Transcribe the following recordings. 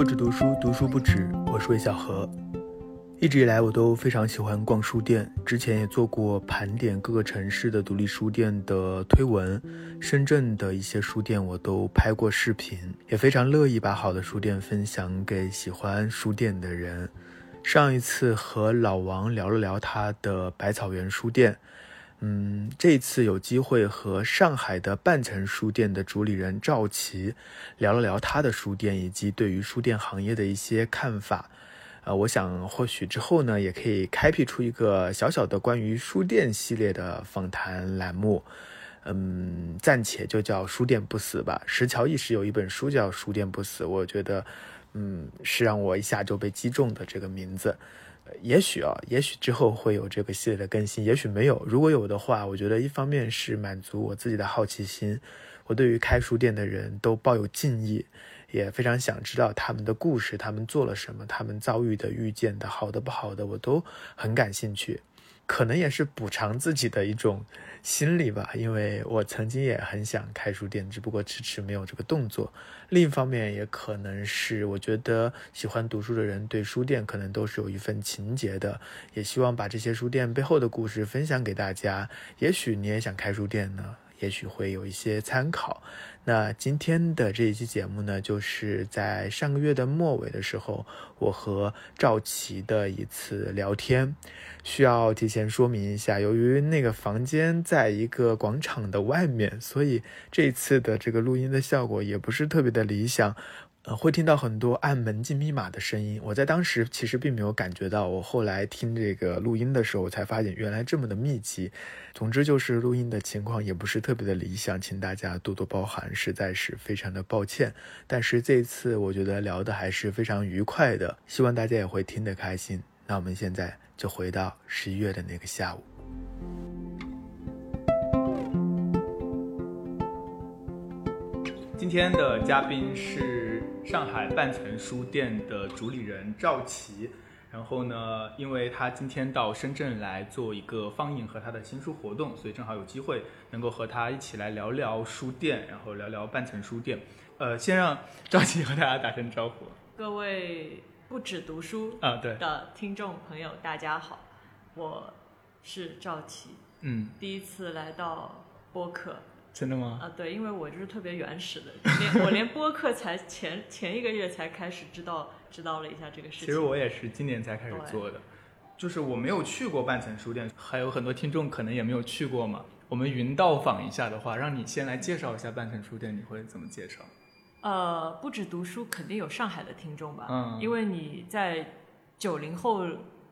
不止读书，读书不止。我是魏小何。一直以来，我都非常喜欢逛书店。之前也做过盘点各个城市的独立书店的推文，深圳的一些书店我都拍过视频，也非常乐意把好的书店分享给喜欢书店的人。上一次和老王聊了聊他的百草园书店。嗯，这次有机会和上海的半城书店的主理人赵琦聊了聊他的书店以及对于书店行业的一些看法。呃，我想或许之后呢，也可以开辟出一个小小的关于书店系列的访谈栏目。嗯，暂且就叫书店不死吧。石桥一时有一本书叫《书店不死》，我觉得，嗯，是让我一下就被击中的这个名字。也许啊，也许之后会有这个系列的更新，也许没有。如果有的话，我觉得一方面是满足我自己的好奇心，我对于开书店的人都抱有敬意，也非常想知道他们的故事，他们做了什么，他们遭遇的、遇见的好的、不好的，我都很感兴趣。可能也是补偿自己的一种心理吧，因为我曾经也很想开书店，只不过迟迟没有这个动作。另一方面，也可能是我觉得喜欢读书的人对书店可能都是有一份情结的，也希望把这些书店背后的故事分享给大家。也许你也想开书店呢，也许会有一些参考。那今天的这一期节目呢，就是在上个月的末尾的时候，我和赵琦的一次聊天。需要提前说明一下，由于那个房间在一个广场的外面，所以这次的这个录音的效果也不是特别的理想。呃，会听到很多按门禁密码的声音。我在当时其实并没有感觉到，我后来听这个录音的时候我才发现原来这么的密集。总之就是录音的情况也不是特别的理想，请大家多多包涵，实在是非常的抱歉。但是这次我觉得聊的还是非常愉快的，希望大家也会听得开心。那我们现在就回到十一月的那个下午。天的嘉宾是上海半层书店的主理人赵琦，然后呢，因为他今天到深圳来做一个放映和他的新书活动，所以正好有机会能够和他一起来聊聊书店，然后聊聊半层书店。呃，先让赵琦和大家打声招呼。各位不止读书啊，对的听众朋友，大家好，我是赵琦，嗯，第一次来到播客。真的吗？啊，对，因为我就是特别原始的，连我连播客才前前一个月才开始知道知道了一下这个事情。其实我也是今年才开始做的，就是我没有去过半层书店，还有很多听众可能也没有去过嘛。我们云到访一下的话，让你先来介绍一下半层书店，你会怎么介绍？呃，不止读书，肯定有上海的听众吧？嗯，因为你在九零后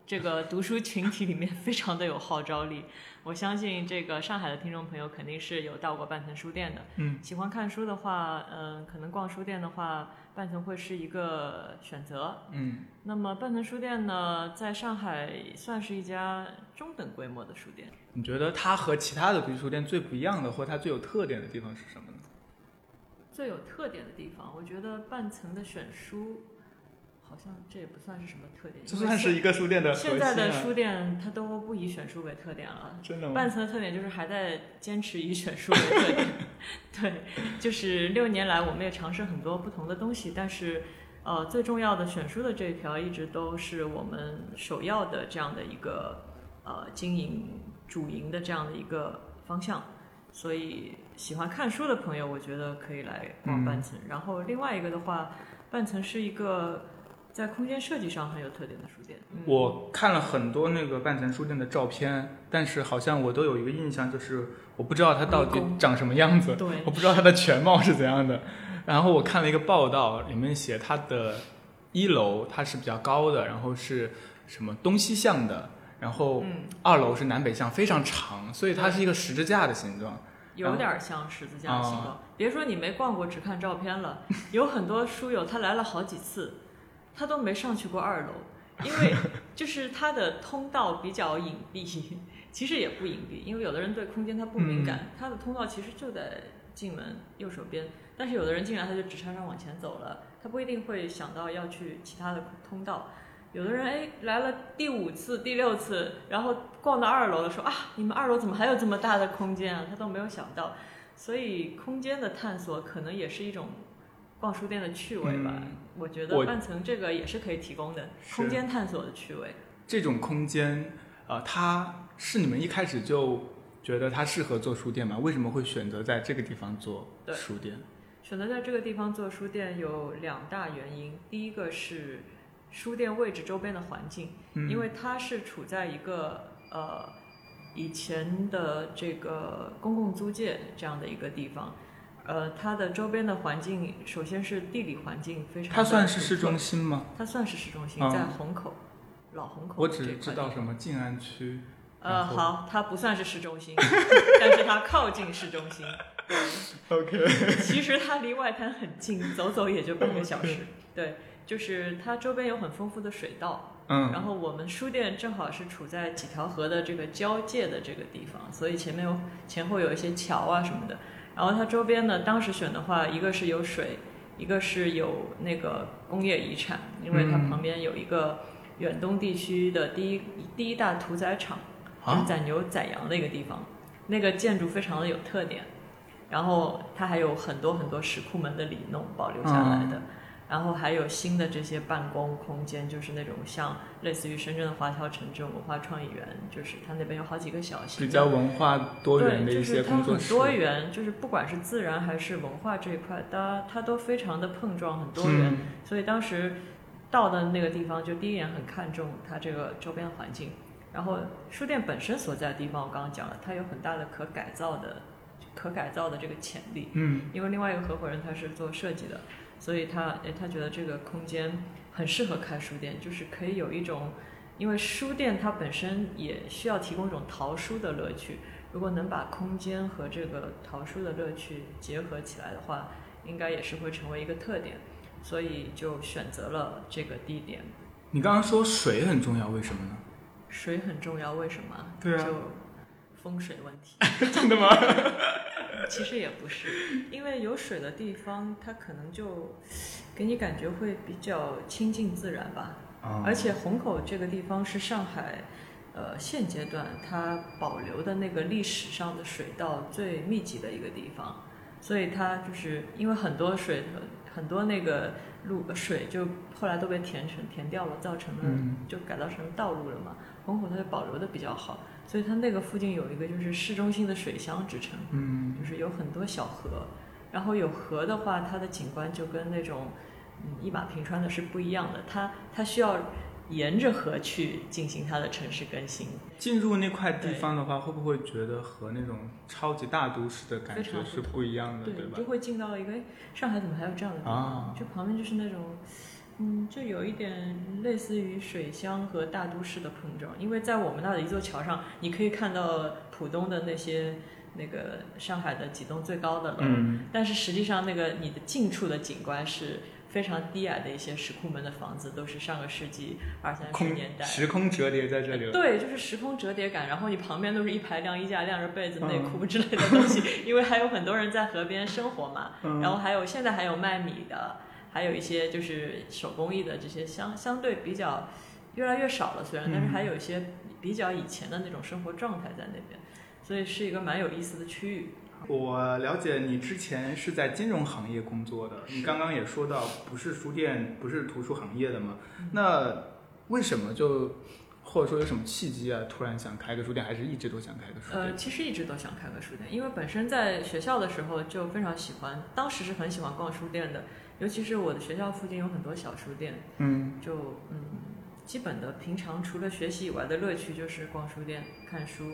这个读书群体里面 非常的有号召力。我相信这个上海的听众朋友肯定是有到过半层书店的。嗯，喜欢看书的话，嗯，可能逛书店的话，半层会是一个选择。嗯，那么半层书店呢，在上海算是一家中等规模的书店。你觉得它和其他的独立书店最不一样的，或它最有特点的地方是什么呢？最有特点的地方，我觉得半层的选书。好像这也不算是什么特点，这算是一个书店的现在的书店它都不以选书为特点了，真的吗？半层的特点就是还在坚持以选书为特点。对，就是六年来我们也尝试很多不同的东西，但是呃最重要的选书的这一条一直都是我们首要的这样的一个呃经营主营的这样的一个方向。所以喜欢看书的朋友，我觉得可以来逛半层。然后另外一个的话，半层是一个。在空间设计上很有特点的书店，我看了很多那个半层书店的照片，但是好像我都有一个印象，就是我不知道它到底长什么样子，对，我不知道它的全貌是怎样的。然后我看了一个报道，里面写它的一楼它是比较高的，然后是什么东西向的，然后二楼是南北向，非常长，所以它是一个十字架的形状，有点像十字架的形状。别说你没逛过，只看照片了，有很多书友他来了好几次。他都没上去过二楼，因为就是他的通道比较隐蔽，其实也不隐蔽，因为有的人对空间他不敏感，他的通道其实就在进门右手边，但是有的人进来他就直插上往前走了，他不一定会想到要去其他的通道。有的人哎来了第五次、第六次，然后逛到二楼了，说啊你们二楼怎么还有这么大的空间啊？他都没有想到，所以空间的探索可能也是一种。逛书店的趣味吧。嗯我觉得我半层这个也是可以提供的空间探索的趣味。这种空间，呃，它是你们一开始就觉得它适合做书店吗？为什么会选择在这个地方做书店？选择在这个地方做书店有两大原因，第一个是书店位置周边的环境，嗯，因为它是处在一个呃以前的这个公共租界这样的一个地方，呃，它的周边的环境首先是地理环境非常，它算是市中，心吗？它算是市中心，嗯在虹口，老虹口我只知道什么静安区。呃，好，它不算是市中心，但是它靠近市中心。OK，其实它离外滩很近，走走也就半个小时。对，就是它周边有很丰富的水道，嗯，然后我们书店正好是处在几条河的这个交界的这个地方，所以前面有前后有一些桥啊什么的。然后它周边呢，当时选的话，一个是有水，一个是有那个工业遗产，因为它嗯旁边有一个远东地区的第一第一大屠宰场，就是啊，宰牛宰羊的一个地方，那个建筑非常的有特点，然后它还有很多很多石库门的里弄保留下来的，嗯然后还有新的这些办公空间，就是那种像类似于深圳的华侨城这种文化创意园，就是它那边有好几个小型比较文化多元的对，就一些是它很工作室。多元，就是不管是自然还是文化这一块，它它都非常的碰撞，很多元。嗯所以当时到的那个地方，就第一眼很看重它这个周边环境。然后书店本身所在的地方，我刚刚讲了，它有很大的可改造的、可改造的这个潜力。嗯因为另外一个合伙人他是做设计的，所以他诶他觉得这个空间很适合开书店，就是可以有一种，因为书店它本身也需要提供一种淘书的乐趣，如果能把空间和这个淘书的乐趣结合起来的话，应该也是会成为一个特点，所以就选择了这个地点。你刚刚说水很重要，为什么呢？水很重要，为什么？对啊就风水问题。真的吗？其实也不是，因为有水的地方，它可能就给你感觉会比较亲近自然吧。啊。而且虹口这个地方是上海，呃，现阶段它保留的那个历史上的水道最密集的一个地方，所以它就是因为很多水很多那个路水就后来都被填成填掉了，造成了嗯。就改造成道路了嘛。虹口它就保留的比较好，所以它那个附近有一个就是市中心的水乡之称。嗯就是有很多小河，然后有河的话，它的景观就跟那种嗯一马平川的是不一样的，它它需要沿着河去进行它的城市更新，进入那块地方的话，会不会觉得和那种超级大都市的感觉是不一样的，对，对吧就？会进到一个哎，上海怎么还有这样的地方？啊就旁边就是那种。嗯，就有一点类似于水乡和大都市的碰撞，因为在我们那的一座桥上，你可以看到浦东的那些那个上海的几栋最高的楼，嗯但是实际上，那个你的近处的景观是非常低矮的一些石库门的房子，都是上个世纪二三十年代。时空折叠在这里了。对，就是时空折叠感，然后你旁边都是一排晾衣架、晾着被子、内嗯裤之类的东西，因为还有很多人在河边生活嘛。嗯然后还有现在还有卖米的，还有一些就是手工艺的这些相相对比较越来越少了，虽然，但是嗯还有一些比较以前的那种生活状态在那边，所以是一个蛮有意思的区域。我了解你之前是在金融行业工作的，你刚刚也说到不是书店，不是图书行业的嘛？那为什么就或者说有什么契机啊，突然想开个书店，还是一直都想开个书店呃，其实一直都想开个书店，因为本身在学校的时候就非常喜欢，当时是很喜欢逛书店的，尤其是我的学校附近有很多小书店，嗯就嗯，基本的平常除了学习以外的乐趣就是逛书店看书。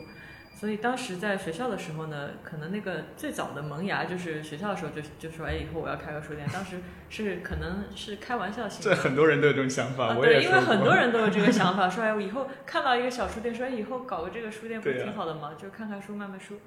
所以当时在学校的时候呢，可能那个最早的萌芽就是学校的时候就就说，哎，以后我要开个书店。当时是可能是开玩笑性这的，很多人都有这种想法，啊，对，因为我也说过很多 人都有这个想法，说哎，我以后看到一个小书店，说哎，以后搞个这个书店不挺好的吗？就看看书，卖卖书。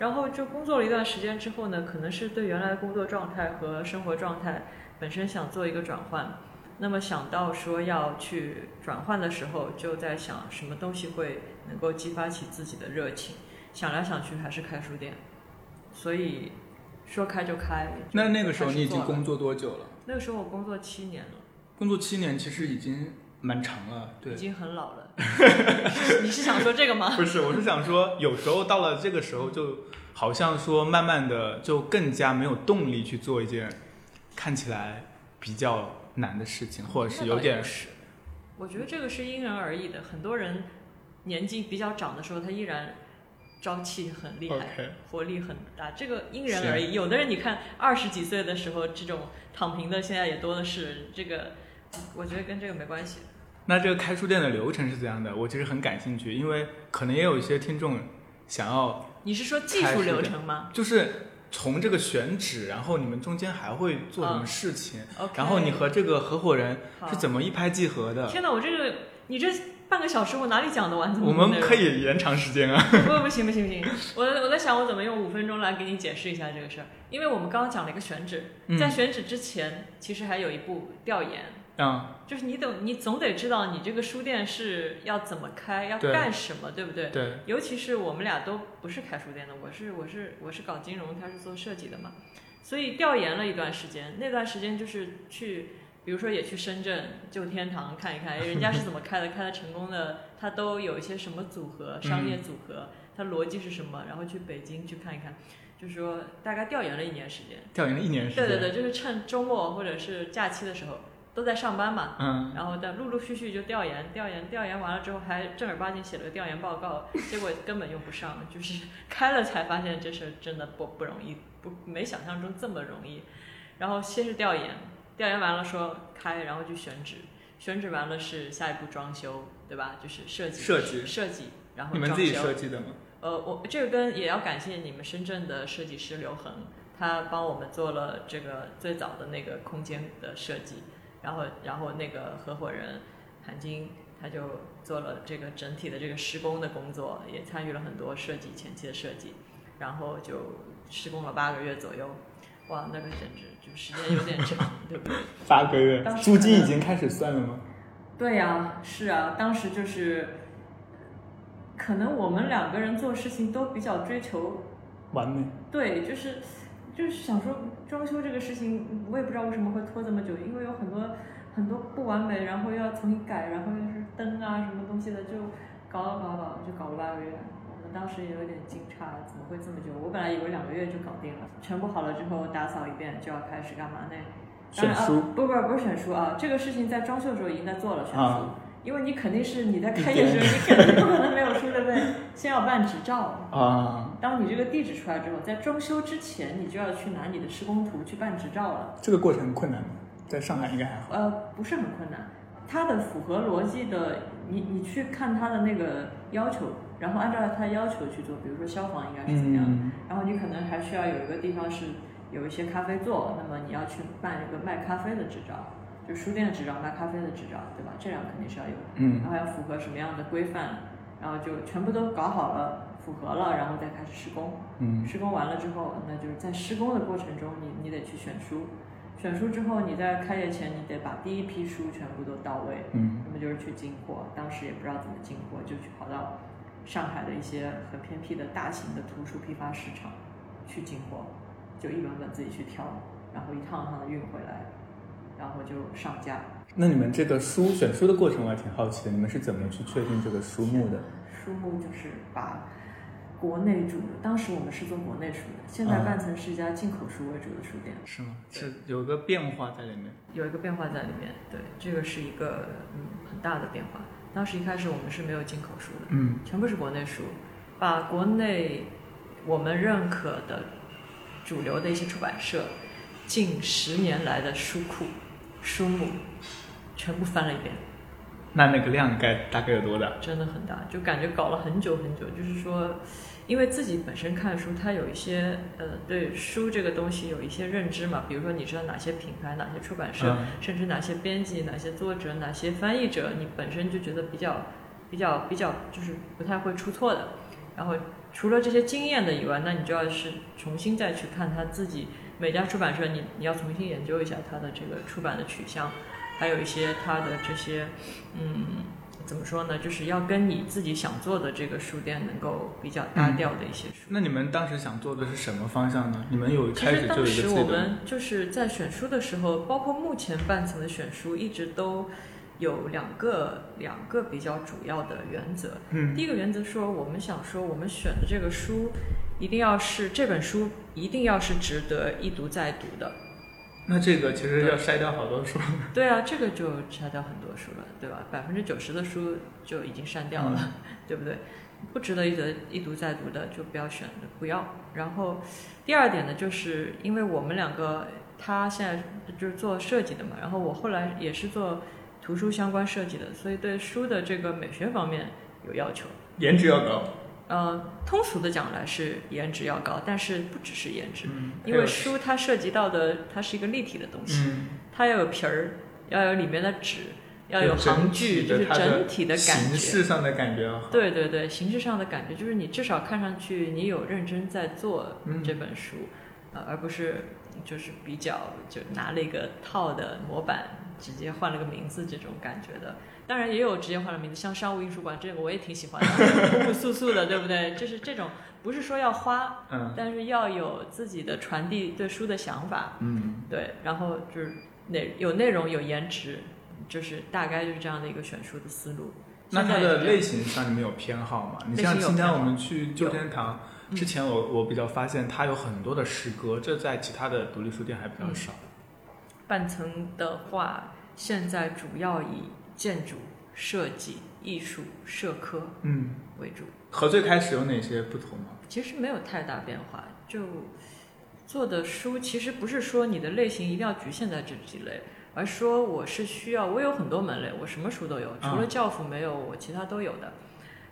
然后就工作了一段时间之后呢，可能是对原来的工作状态和生活状态本身想做一个转换。那么想到说要去转换的时候，就在想什么东西会能够激发起自己的热情。想来想去还是开书店，所以说开就开。就那那个时候你已经工作多久了？那个时候我工作七年了。工作七年，其实已经蛮长了，对已。经很老了。你是想说这个吗？不是，我是想说，有时候到了这个时候，就好像说慢慢的就更加没有动力去做一件看起来比较难的事情，或者是有点是，我觉得这个是因人而异的。很多人年纪比较长的时候，他依然朝气很厉害活力很大，这个因人而异。有的人你看二十几岁的时候，这种躺平的现在也多的是，这个我觉得跟这个没关系。那这个开书店的流程是怎样的？我其实很感兴趣，因为可能也有一些听众想要，你是说技术流程吗？就是从这个选址，然后你们中间还会做什么嗯事情然后你和这个合伙人是怎么一拍即合的？天哪，我这个你这半个小时我哪里讲得完我？们可以延长时间啊。不不行不行不行，我我在想我怎么用五分钟来给你解释一下这个事儿，因为我们刚刚讲了一个选址，嗯在选址之前，其实还有一步调研，嗯，就是你得你总得知道你这个书店是要怎么开，要干什么，对不对？对，尤其是我们俩都不是开书店的，我是我是我是搞金融，他是做设计的嘛，所以调研了一段时间，那段时间就是去，比如说也去深圳旧天堂看一看，哎人家是怎么开的，开的成功的，他都有一些什么组合，商业组合，它逻辑是什么，然后去北京去看一看，就是说大概调研了一年时间。调研了一年时间。对对对，就是趁周末或者是假期的时候都在上班嘛，嗯，然后但陆陆续续就调研，调研，调研完了之后还正儿八经写了个调研报告，结果根本用不上，就是开了才发现这事儿真的不不容易，不没想象中这么容易。然后先是调研，调研完了说开，然后就选址，选址完了是下一步装修，对吧？就是设计设计设计，然后你们自己设计的吗？呃，我这个跟也要感谢你们深圳的设计师刘恒，他帮我们做了这个最早的那个空间的设计，然后然后那个合伙人韩晶他就做了这个整体的这个施工的工作，也参与了很多设计前期的设计，然后就施工了八个月左右，哇，那个简直就时间有点长，对不对？八个月租金已经开始算了吗？对呀、是啊，当时就是，可能我们两个人做事情都比较追求完美。对，就是就是想说装修这个事情，我也不知道为什么会拖这么久，因为有很多很多不完美，然后又要重新改，然后又是灯啊什么东西的，就搞搞搞搞，就搞了八个月。我们当时也有点惊诧，怎么会这么久？我本来以为两个月就搞定了，全部好了之后打扫一遍就要开始干嘛呢？当然选书啊，不不不是选书啊，这个事情在装修的时候已经在做了选书。啊因为你肯定是你在开业的时候，你肯定不可能没有书，对不对？先要办执照，啊，当你这个地址出来之后，在装修之前，你就要去拿你的施工图去办执照了。这个过程困难吗？在上海应该还好。呃，不是很困难，它的符合逻辑的，你你去看它的那个要求，然后按照它要求去做，比如说消防应该是怎么样的，嗯，然后你可能还需要有一个地方是有一些咖啡座，那么你要去办一个卖咖啡的执照，就书店的执照、卖咖啡的执照，对吧？这两个肯定是要有的。嗯然后要符合什么样的规范，然后就全部都搞好了，符合了，然后再开始施工。嗯施工完了之后，那就是在施工的过程中，你你得去选书，选书之后，你在开业前你得把第一批书全部都到位，嗯那么就是去进货。当时也不知道怎么进货，就去跑到上海的一些很偏僻的大型的图书批发市场去进货，就一本本自己去挑，然后一趟一趟的运回来，然后就上架。那你们这个书选书的过程我还挺好奇的，你们是怎么去确定这个书目的？书目就是把国内主，当时我们是做国内书的，现在啊半层是一家进口书为主的书店，是吗？是有个变化在里面。有一个变化在里面。对，这个是一个嗯很大的变化。当时一开始我们是没有进口书的，嗯全部是国内书，把国内我们认可的主流的一些出版社近十年来的书库、书目全部翻了一遍。那那个量该大概有多大？真的很大，就感觉搞了很久很久。就是说，因为自己本身看书，它有一些呃对书这个东西有一些认知嘛，比如说你知道哪些品牌、哪些出版社，嗯甚至哪些编辑、哪些作者、哪些翻译者，你本身就觉得比较比较比较就是不太会出错的。然后除了这些经验的以外，那你就要是重新再去看他自己每家出版社你，你要重新研究一下它的这个出版的取向，还有一些它的这些嗯。怎么说呢？就是要跟你自己想做的这个书店能够比较搭调的一些书。那你们当时想做的是什么方向呢？你们有其开始就有实当时一个自己的我们就是在选书的时候，包括目前半层的选书，一直都有两个两个比较主要的原则。嗯第一个原则说，我们想说，我们选的这个书一定要是这本书一定要是值得一读再读的。那这个其实要筛掉好多书。对啊，这个就筛掉很多书了，对吧？百分之九十的书就已经删掉了，嗯对不对？不值得一读一读再读的就不要选，不要。然后第二点呢，就是因为我们两个他现在就是做设计的嘛，然后我后来也是做图书相关设计的，所以对书的这个美学方面有要求。颜值要高。呃，通俗的讲来是颜值要高，但是不只是颜值，嗯，因为书它涉及到的它是一个立体的东西，嗯，它要有皮儿，要有里面的纸，要有行距，就是整体的感觉形觉。式上的感觉。对对对，形式上的感觉就是你至少看上去你有认真在做嗯这本书，呃，而不是就是比较就拿了一个套的模板，直接换了个名字这种感觉的。当然也有直接换了名字，像商务印书馆这个我也挺喜欢的，朴朴素素的，对不对？就是这种不是说要花，嗯但是要有自己的传递对书的想法，嗯，对，然后就是内有内容有颜值，就是大概就是这样的一个选书的思路。那它的类型上你们有偏好吗？你像今天我们去旧天堂嗯之前我，我比较发现它有很多的诗歌，这在其他的独立书店还比较少。半层的话，现在主要以建筑设计、艺术、社科嗯，为主，和最开始有哪些不同吗？其实没有太大变化。就做的书，其实不是说你的类型一定要局限在这几类，而说我是需要，我有很多门类，我什么书都有，除了教辅没有，我其他都有的。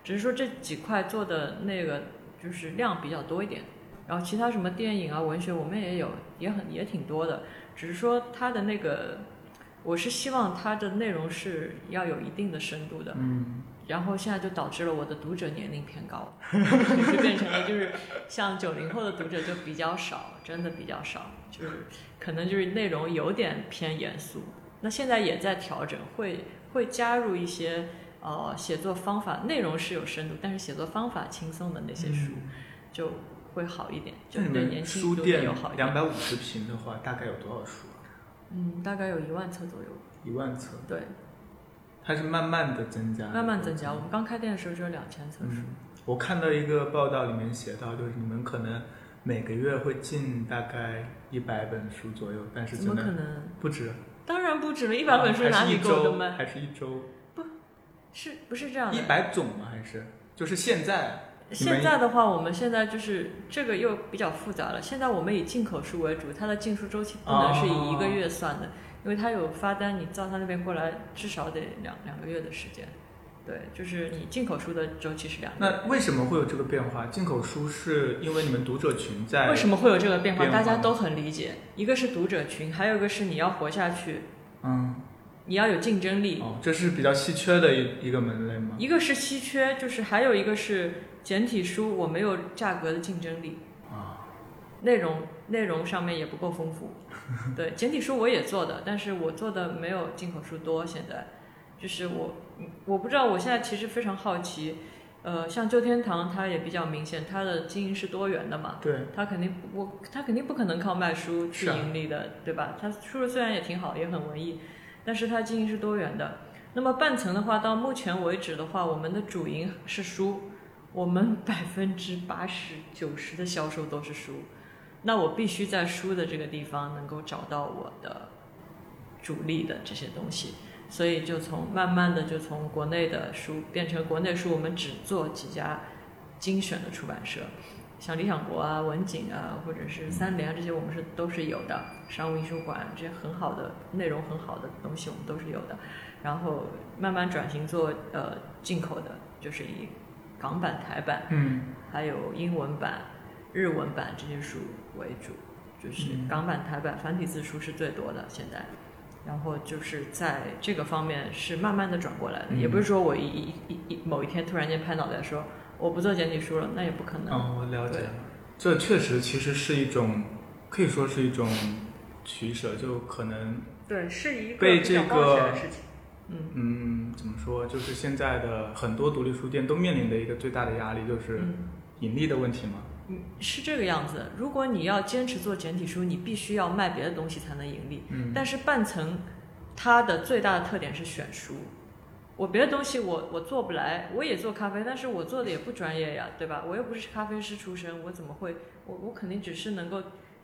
只是说这几块做的那个就是量比较多一点，然后其他什么电影啊、文学我们也有，也很也挺多的。只是说它的那个，我是希望它的内容是要有一定的深度的。嗯，然后现在就导致了我的读者年龄偏高，就变成了就是像九零后的读者就比较少，真的比较少，就是可能就是内容有点偏严肃。那现在也在调整，会会加入一些呃写作方法，内容是有深度，但是写作方法轻松的那些书就会好一点，就对年轻读者书店友好一点。两百五十平的话，大概有多少书啊？嗯，大概有一万册左右，一万册，对，它是慢慢的增加，慢慢增加。我们刚开店的时候只有两千册书。嗯，我看到一个报道里面写到，就是你们可能每个月会进大概一百本书左右，但是怎么可能？不止，当然不止了，一百本书啊哪里够的卖？还是一周？不是不是这样的？一百种吗？还是就是现在？现在的话，我们现在就是这个又比较复杂了。现在我们以进口书为主，它的进书周期不能是以一个月算的，因为它有发单，你到他那边过来至少得两两个月的时间。对，就是你进口书的周期是两个月。那为什么会有这个变化？进口书是因为你们读者群在为什么会有这个变化？变化大家都很理解。一个是读者群，还有一个是你要活下去，嗯你要有竞争力。哦，这是比较稀缺的一一个门类吗？一个是稀缺，就是还有一个是简体书，我没有价格的竞争力。啊，内容内容上面也不够丰富。对，简体书我也做的，但是我做的没有进口书多。现在就是我，我不知道，我现在其实非常好奇，呃，像旧天堂它也比较明显，它的经营是多元的嘛，对，它肯定不我它肯定不可能靠卖书去盈利的，对吧？它书虽然也挺好，也很文艺，但是它经营是多元的。那么半层的话，到目前为止的话，我们的主营是书，我们 百分之八十九十的销售都是书。那我必须在书的这个地方能够找到我的主力的这些东西，所以就从慢慢的就从国内的书变成国内书，我们只做几家精选的出版社，像理想国啊、文景啊，或者是三联啊这些，我们是都是有的。商务印书馆这些很好的内容很好的东西，我们都是有的。然后慢慢转型做呃进口的，就是以港版、台版，嗯还有英文版、日文版这些书为主，就是嗯港版、台版繁体字书是最多的现在。然后就是在这个方面是慢慢的转过来的，嗯也不是说我一一一一某一天突然间拍脑袋说我不做简体书了，那也不可能。哦，我了解了。这确实其实是一种，可以说是一种取舍，就可能对，是一个被比较这冒险的个事情。嗯，嗯，怎么说？就是现在的很多独立书店都面临的一个最大的压力，就是嗯盈利的问题吗。嗯，是这个样子。如果你要坚持做简体书，你必须要卖别的东西才能盈利。嗯，但是半层它的最大的特点是选书。我别的东西我我做不来，我也做咖啡，但是我做的也不专业呀，对吧？我又不是咖啡师出身，我怎么会？我我肯定只是能够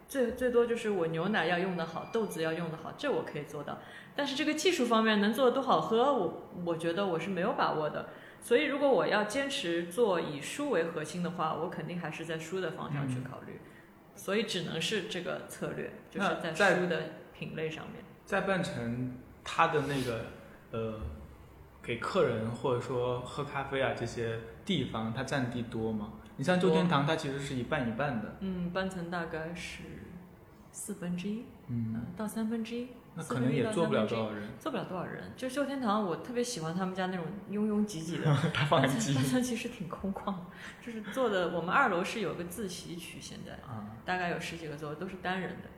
最最多就是我牛奶要用的好，豆子要用的好，这我可以做到。但是这个技术方面能做的多好喝，我我觉得我是没有把握的。所以如果我要坚持做以书为核心的话，我肯定还是在书的方向去考虑。所以只能是这个策略，就是在书的品类上面。在半城，它的那个呃，给客人或者说喝咖啡啊这些地方，它占地多吗？你像周天堂，它其实是一半一半的。嗯，半层大概是四分之一，嗯，嗯，到三分之一。那可能也坐不了多少，人。坐不了多少人。就秀天堂，我特别喜欢他们家那种拥拥挤挤的。它放很挤半。层其实挺空旷，就是坐的。我们二楼是有个自习区，现在啊，大概有十几个座位，都是单人的。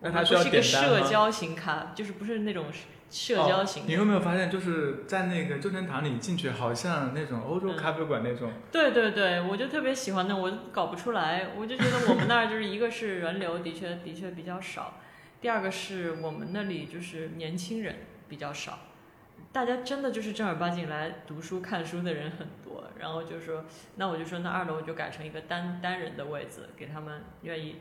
那它需要不是一个社交型咖，就是不是那种社交型。哦你有没有发现，就是在那个旧天堂里进去，好像那种欧洲嗯咖啡馆那种，对对对，我就特别喜欢那，我搞不出来，我就觉得我们那儿就是一个是人流的确的确比较少，第二个是我们那里就是年轻人比较少，大家真的就是正儿八经来读书看书的人很多，然后就说，那我就说那二楼就改成一个单单人的位子，给他们愿意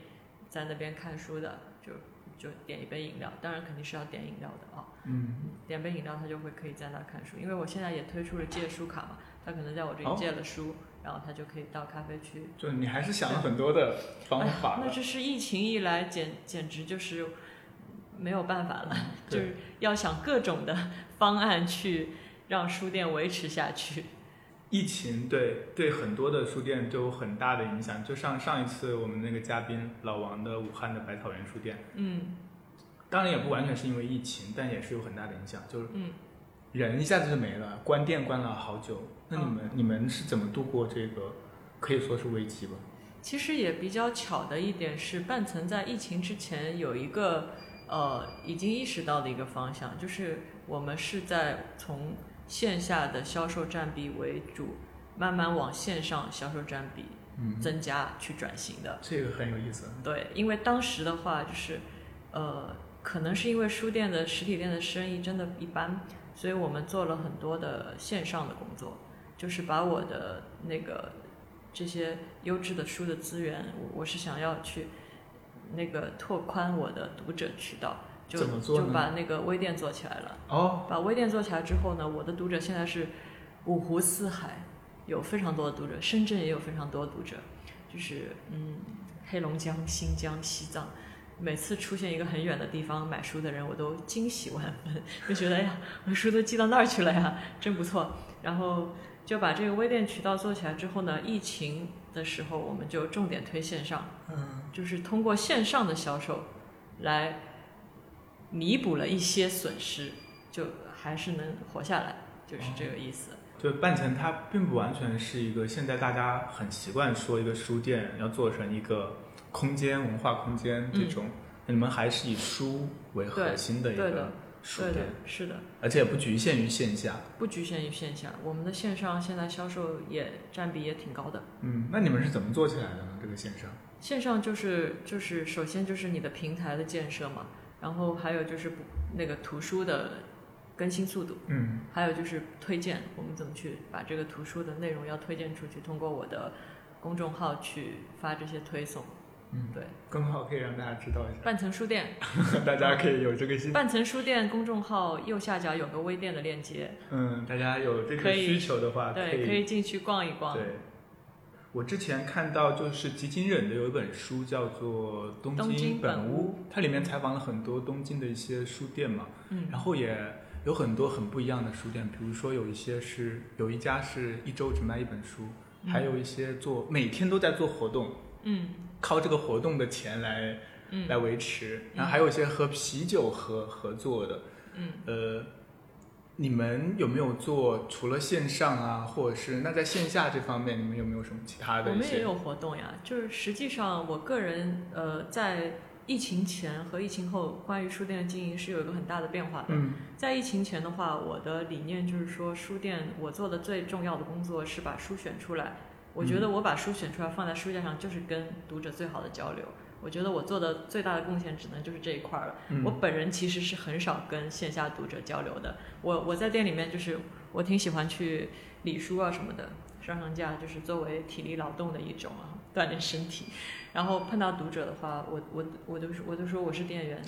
在那边看书的，就就点一杯饮料，当然肯定是要点饮料的啊。嗯，点杯饮料，他就会可以在那看书。因为我现在也推出了借书卡嘛，他可能在我这里哦借了书，然后他就可以到咖啡区。就你还是想了很多的方法，的。那这是疫情一来，简简直就是没有办法了，就是要想各种的方案去让书店维持下去。疫情对对很多的书店都有很大的影响。就像上一次我们那个嘉宾老王的武汉的百草园书店，嗯当然也不完全是因为疫情，但也是有很大的影响，就是嗯，人一下子就没了，关店关了好久。那你们、你们是怎么度过这个可以说是危机吧？其实也比较巧的一点是，半层在疫情之前有一个呃已经意识到的一个方向，就是我们是在从线下的销售占比为主，慢慢往线上销售占比嗯，增加去转型的。这个很有意思。对，因为当时的话就是，呃，可能是因为书店的实体店的生意真的一般，所以我们做了很多的线上的工作，就是把我的那个这些优质的书的资源，我我是想要去那个拓宽我的读者渠道，就就把那个微店做起来了。哦，把微店做起来之后呢，我的读者现在是五湖四海，有非常多的读者，深圳也有非常多的读者，就是嗯，黑龙江、新疆、西藏，每次出现一个很远的地方买书的人，我都惊喜万分，就觉得哎呀，我的书都寄到那儿去了呀，真不错。然后就把这个微店渠道做起来之后呢，疫情的时候我们就重点推线上，嗯，就是通过线上的销售来弥补了一些损失，就还是能活下来，就是这个意思。就半城它并不完全是一个现在大家很习惯说一个书店要做成一个空间文化空间这种，你们还是以书为核心的一个对的，对的，，是的，而且也不局限于线下。不局限于线下，我们的线上现在销售也占比也挺高的。嗯，那你们是怎么做起来的呢？这个线上？线上就是就是首先就是你的平台的建设嘛，然后还有就是那个图书的更新速度，嗯，还有就是推荐，我们怎么去把这个图书的内容要推荐出去，通过我的公众号去发这些推送。嗯对，更好可以让大家知道一下。半层书店，下，大家可以有这个心。半层书店公众号右下角有个微店的链接，嗯，大家有这个需求的话，对，可以进去逛一逛。对，我之前看到就是吉井忍的有一本书叫做《东东京本本屋它里面采访了很多东京的一些书店嘛，嗯。然后也有很多很不一样的书店，比如说有一些是有一家是一周只卖一本书，还有一些做每天都在做活动，嗯。靠这个活动的钱来嗯。来维持，然后还有一些和啤酒合合作的，嗯，呃，你们有没有做除了线上啊，或者是那在线下这方面，你们有没有什么其他的？我们也有活动呀，就是实际上我个人呃在疫情前和疫情后关于书店的经营是有一个很大的变化的。嗯。在疫情前的话，我的理念就是说，书店我做的最重要的工作是把书选出来。我觉得我把书选出来放在书架上，就是跟读者最好的交流。我觉得我做的最大的贡献只能就是这一块儿了。嗯我本人其实是很少跟线下读者交流的。我我在店里面就是我挺喜欢去理书啊什么的，上上架，就是作为体力劳动的一种啊，锻炼身体。然后碰到读者的话，我我我都说我都说我是店员，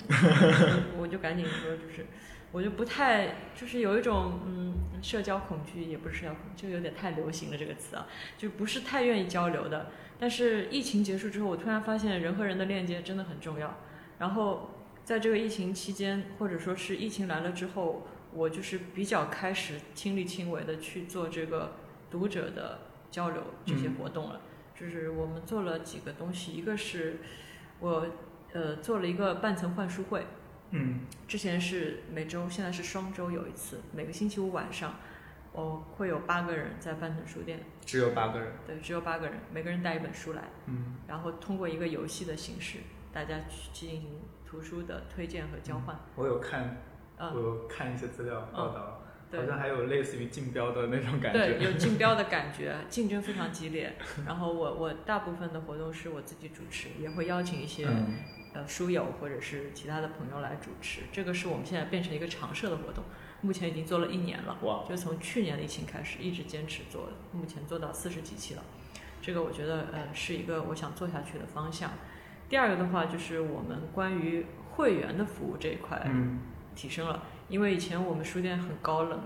我就赶紧说就是，我就不太就是有一种嗯社交恐惧，也不是社交恐惧，就有点太流行了这个词啊，就不是太愿意交流的。但是疫情结束之后，我突然发现人和人的链接真的很重要。然后在这个疫情期间，或者说是疫情来了之后，我就是比较开始亲力亲为的去做这个读者的交流这些活动了。就是我们做了几个东西，一个是我呃做了一个半层换书会，嗯之前是每周，现在是双周有一次，每个星期五晚上，我会有八个人在半层书店，只有八个人。对，只有八个人，每个人带一本书来，嗯然后通过一个游戏的形式，大家去进行图书的推荐和交换。我有看，嗯，我有看一些资料报道，对好像还有类似于竞标的那种感对，觉。有竞标的 感觉，竞争非常激烈。然后我我大部分的活动是我自己主持，也会邀请一些、嗯呃书友或者是其他的朋友来主持。这个是我们现在变成一个常设的活动，目前已经做了一年了。哇，就从去年的疫情开始一直坚持做，目前做到四十几期了。这个我觉得呃是一个我想做下去的方向。第二个的话就是我们关于会员的服务这一块嗯提升了，因为以前我们书店很高冷，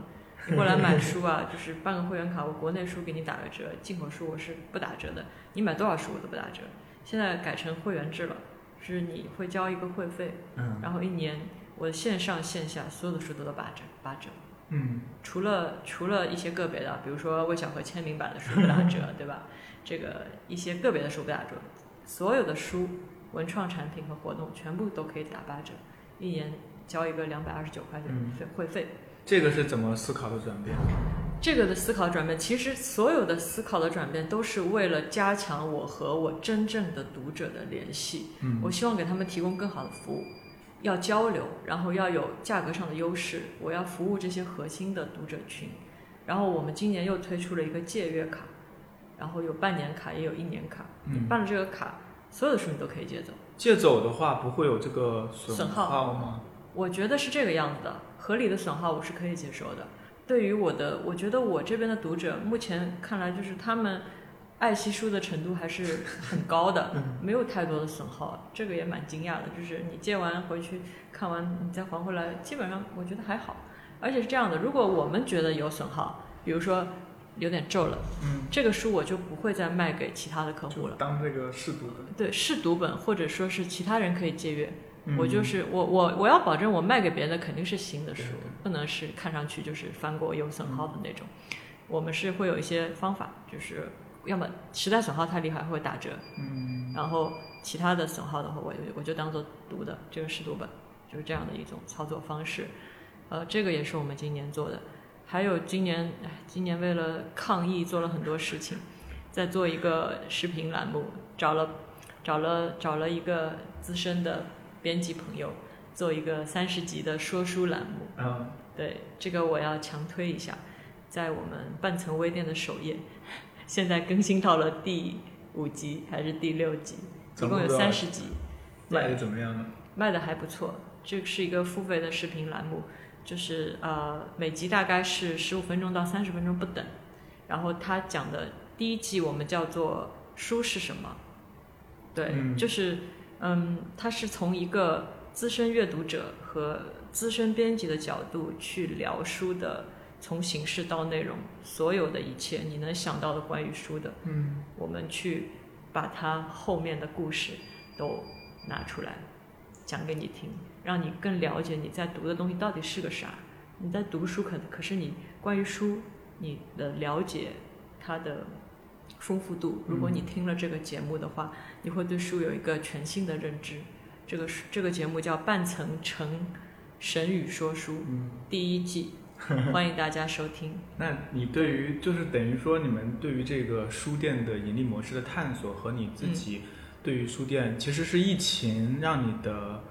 你过来买 书啊，就是办个会员卡，我国内书给你打个折，进口书我是不打折的，你买多少书我都不打折。现在改成会员制了，是你会交一个会费，嗯然后一年我线上线下所有的书都打八折，八折。嗯除了除了一些个别的，比如说魏小河签名版的书不 打折，对吧？这个一些个别的书不打折，所有的书、文创产品和活动全部都可以打八折，一年交一个两百二十九块钱的费会费。这个是怎么思考的转变？这个的思考转变，其实所有的思考的转变都是为了加强我和我真正的读者的联系。嗯我希望给他们提供更好的服务，要交流，然后要有价格上的优势，我要服务这些核心的读者群。然后我们今年又推出了一个借阅卡，然后有半年卡，也有一年卡。你嗯，办了这个卡，所有的书你都可以借走。借走的话不会有这个损耗耗吗？我觉得是这个样子的，合理的损耗我是可以接受的。对于我的，我觉得我这边的读者目前看来，就是他们爱惜书的程度还是很高的，没有太多的损耗，这个也蛮惊讶的。就是你借完回去看完，你再还回来，基本上我觉得还好。而且是这样的，如果我们觉得有损耗，比如说有点皱了，嗯，这个书我就不会再卖给其他的客户了。当这个试读本。对，试读本或者说是其他人可以借阅。嗯我就是我我我要保证我卖给别人的肯定是新的书不能是看上去就是翻过有损耗的那种。我们是会有一些方法，就是要么实在损耗太厉害会打折，嗯然后其他的损耗的话，我我就当做读的这个试读本，就是这样的一种操作方式。呃，这个也是我们今年做的。还有今年，唉，今年为了抗疫做了很多事情，在做一个视频栏目，找了找了找了一个资深的编辑朋友，做一个三十集的说书栏目。嗯对，这个我要强推一下，在我们半层微店的首页，现在更新到了第五集还是第六集，总共有三十集，卖的怎么样呢？卖的还不错。这是一个付费的视频栏目，就是呃每集大概是十五分钟到三十分钟不等。然后他讲的第一季我们叫做“书是什么”，对，嗯就是嗯，他是从一个资深阅读者和资深编辑的角度去聊书的，从形式到内容，所有的一切你能想到的关于书的，嗯我们去把它后面的故事都拿出来讲给你听，让你更了解你在读的东西到底是个啥。你在读书可可是你关于书你的了解它的丰富度，如果你听了这个节目的话，你会对书有一个全新的认知。这个书这个节目叫《半层城神语说书》嗯。第一季，欢迎大家收听。那你对于就是等于说你们对于这个书店的盈利模式的探索和你自己对于书店，其实是疫情让你的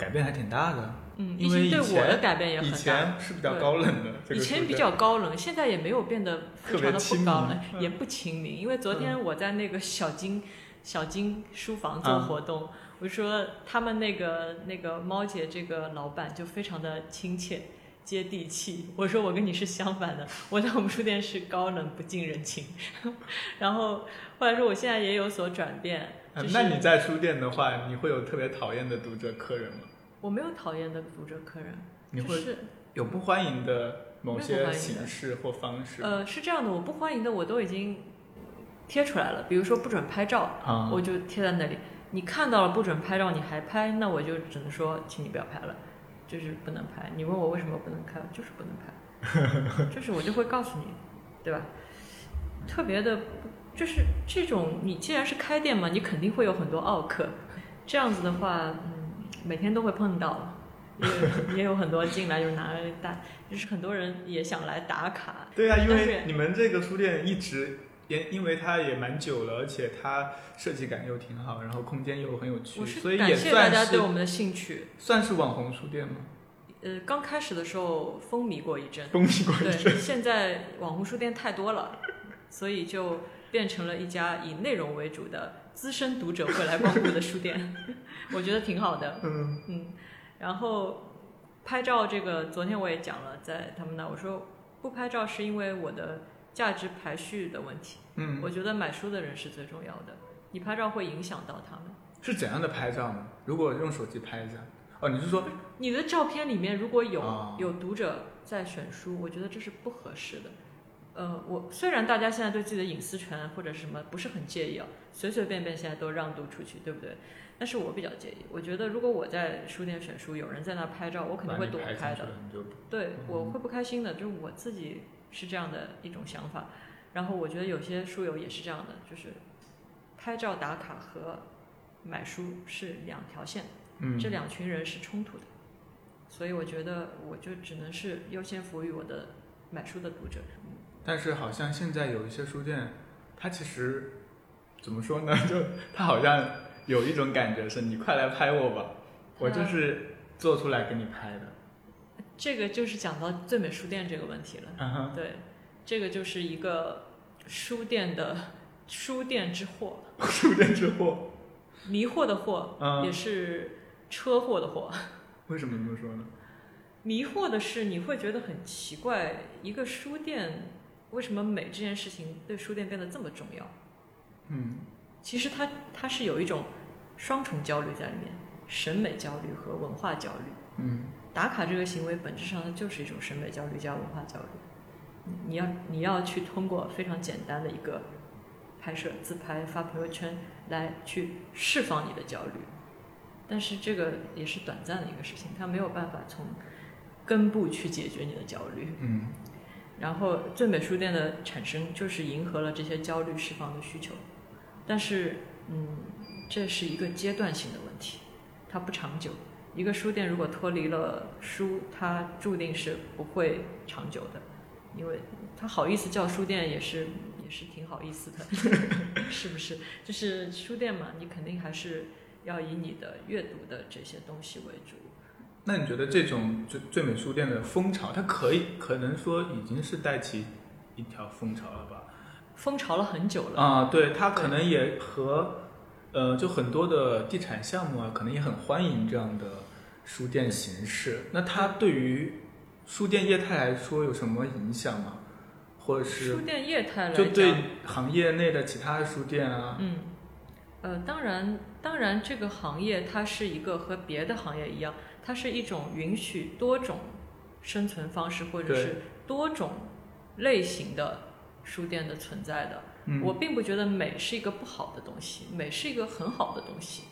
改变还挺大的。嗯，因为对我的改变也很大。以前是比较高冷的，这个以前比较高冷，现在也没有变得非常的不高冷，也不亲民。因为昨天我在那个小金、小金书房做嗯活动，我说他们那个那个猫姐这个老板就非常的亲切，接地气。我说我跟你是相反的，我在我们书店是高冷不近人情。然后后来说我现在也有所转变。就是那你在书店的话，你会有特别讨厌的读者客人吗？我没有讨厌的读者客人，你会就是有不欢迎的某些形式或方式？呃是这样的，我不欢迎的我都已经贴出来了，比如说不准拍照，啊，我就贴在那里。你看到了不准拍照，你还拍，那我就只能说，请你不要拍了，就是不能拍。你问我为什么不能拍，就是不能拍，就是我就会告诉你，对吧？特别的，就是这种，你既然是开店嘛，你肯定会有很多奥客，这样子的话，嗯，每天都会碰到，也也有很多进来就拿了大，就是很多人也想来打卡，对啊，因为你们这个书店一直也因为它也蛮久了，而且它设计感又挺好，然后空间又很有趣，所以也感谢大算是家对我们的兴趣。算是网红书店吗？呃，刚开始的时候风靡过一阵，风靡过一阵对，现在网红书店太多了，所以就变成了一家以内容为主的资深读者会来光顾的书店，我觉得挺好的。嗯嗯，然后拍照这个，昨天我也讲了，在他们那我说不拍照是因为我的价值排序的问题，嗯，我觉得买书的人是最重要的，你拍照会影响到他们。是怎样的拍照呢？如果用手机拍一下，哦，你是说你的照片里面如果有、哦有读者在选书，我觉得这是不合适的。呃，我虽然大家现在对自己的隐私权或者什么不是很介意啊，随随便便现在都让渡出去，对不对？但是我比较介意，我觉得如果我在书店选书，有人在那拍照，我肯定会躲开的对，嗯我会不开心的，就是我自己是这样的一种想法。然后我觉得有些书友也是这样的，就是拍照打卡和买书是两条线。嗯，这两群人是冲突的，所以我觉得我就只能是优先服务于我的买书的读者。但是好像现在有一些书店，它其实怎么说呢？就它好像有一种感觉是你快来拍我吧，我就是做出来给你拍的。这个就是讲到最美书店这个问题了。对，这个就是一个书店的书店之祸，书店之祸，迷惑的惑，嗯也是车祸的祸。为什么这么说呢？迷惑的是，你会觉得很奇怪，一个书店为什么美这件事情对书店变得这么重要？嗯其实它它是有一种双重焦虑在里面，审美焦虑和文化焦虑。嗯打卡这个行为本质上它就是一种审美焦虑加文化焦虑。你要你要去通过非常简单的一个拍摄自拍发朋友圈来去释放你的焦虑，但是这个也是短暂的一个事情，它没有办法从根部去解决你的焦虑。嗯然后最美书店的产生就是迎合了这些焦虑释放的需求，但是嗯，这是一个阶段性的问题，它不长久。一个书店如果脱离了书，它注定是不会长久的，因为它好意思叫书店也是也是挺好意思的，是不是？就是书店嘛，你肯定还是要以你的阅读的这些东西为主。那你觉得这种最最美书店的风潮，它可以可能说已经是带起一条风潮了吧？风潮了很久了，啊，对，它可能也和呃，就很多的地产项目啊，可能也很欢迎这样的书店形式。那它对于书店业态来说有什么影响吗？或者是书店业态来讲，就对行业内的其他的书店啊，嗯，呃，当然，当然，这个行业它是一个和别的行业一样，它是一种允许多种生存方式或者是多种类型的书店的存在的。嗯，我并不觉得美是一个不好的东西，美是一个很好的东西。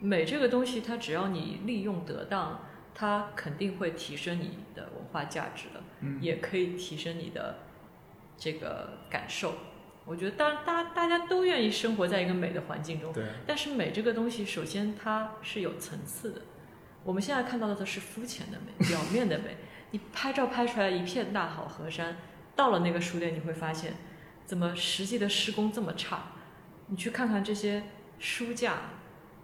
美这个东西，它只要你利用得当，它肯定会提升你的文化价值的。嗯也可以提升你的这个感受。我觉得当然，大家大家都愿意生活在一个美的环境中，但是美这个东西，首先它是有层次的。我们现在看到的都是肤浅的美，表面的美。你拍照拍出来一片大好河山，到了那个书店，你会发现，怎么实际的施工这么差？你去看看这些书架，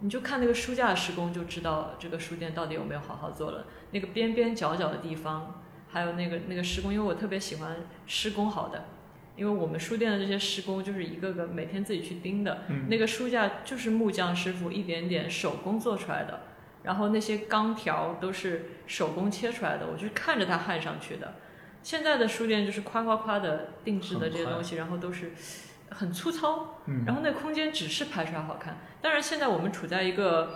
你就看那个书架的施工，就知道这个书店到底有没有好好做了。那个边边角角的地方，还有那个那个施工，因为我特别喜欢施工好的，因为我们书店的这些施工就是一个个每天自己去盯的，嗯那个书架就是木匠师傅一点点手工做出来的，然后那些钢条都是手工切出来的，我就是看着它焊上去的。现在的书店就是夸夸夸的定制的这些东西，然后都是很粗糙，嗯，然后那空间只是拍出来好看。当然，现在我们处在一个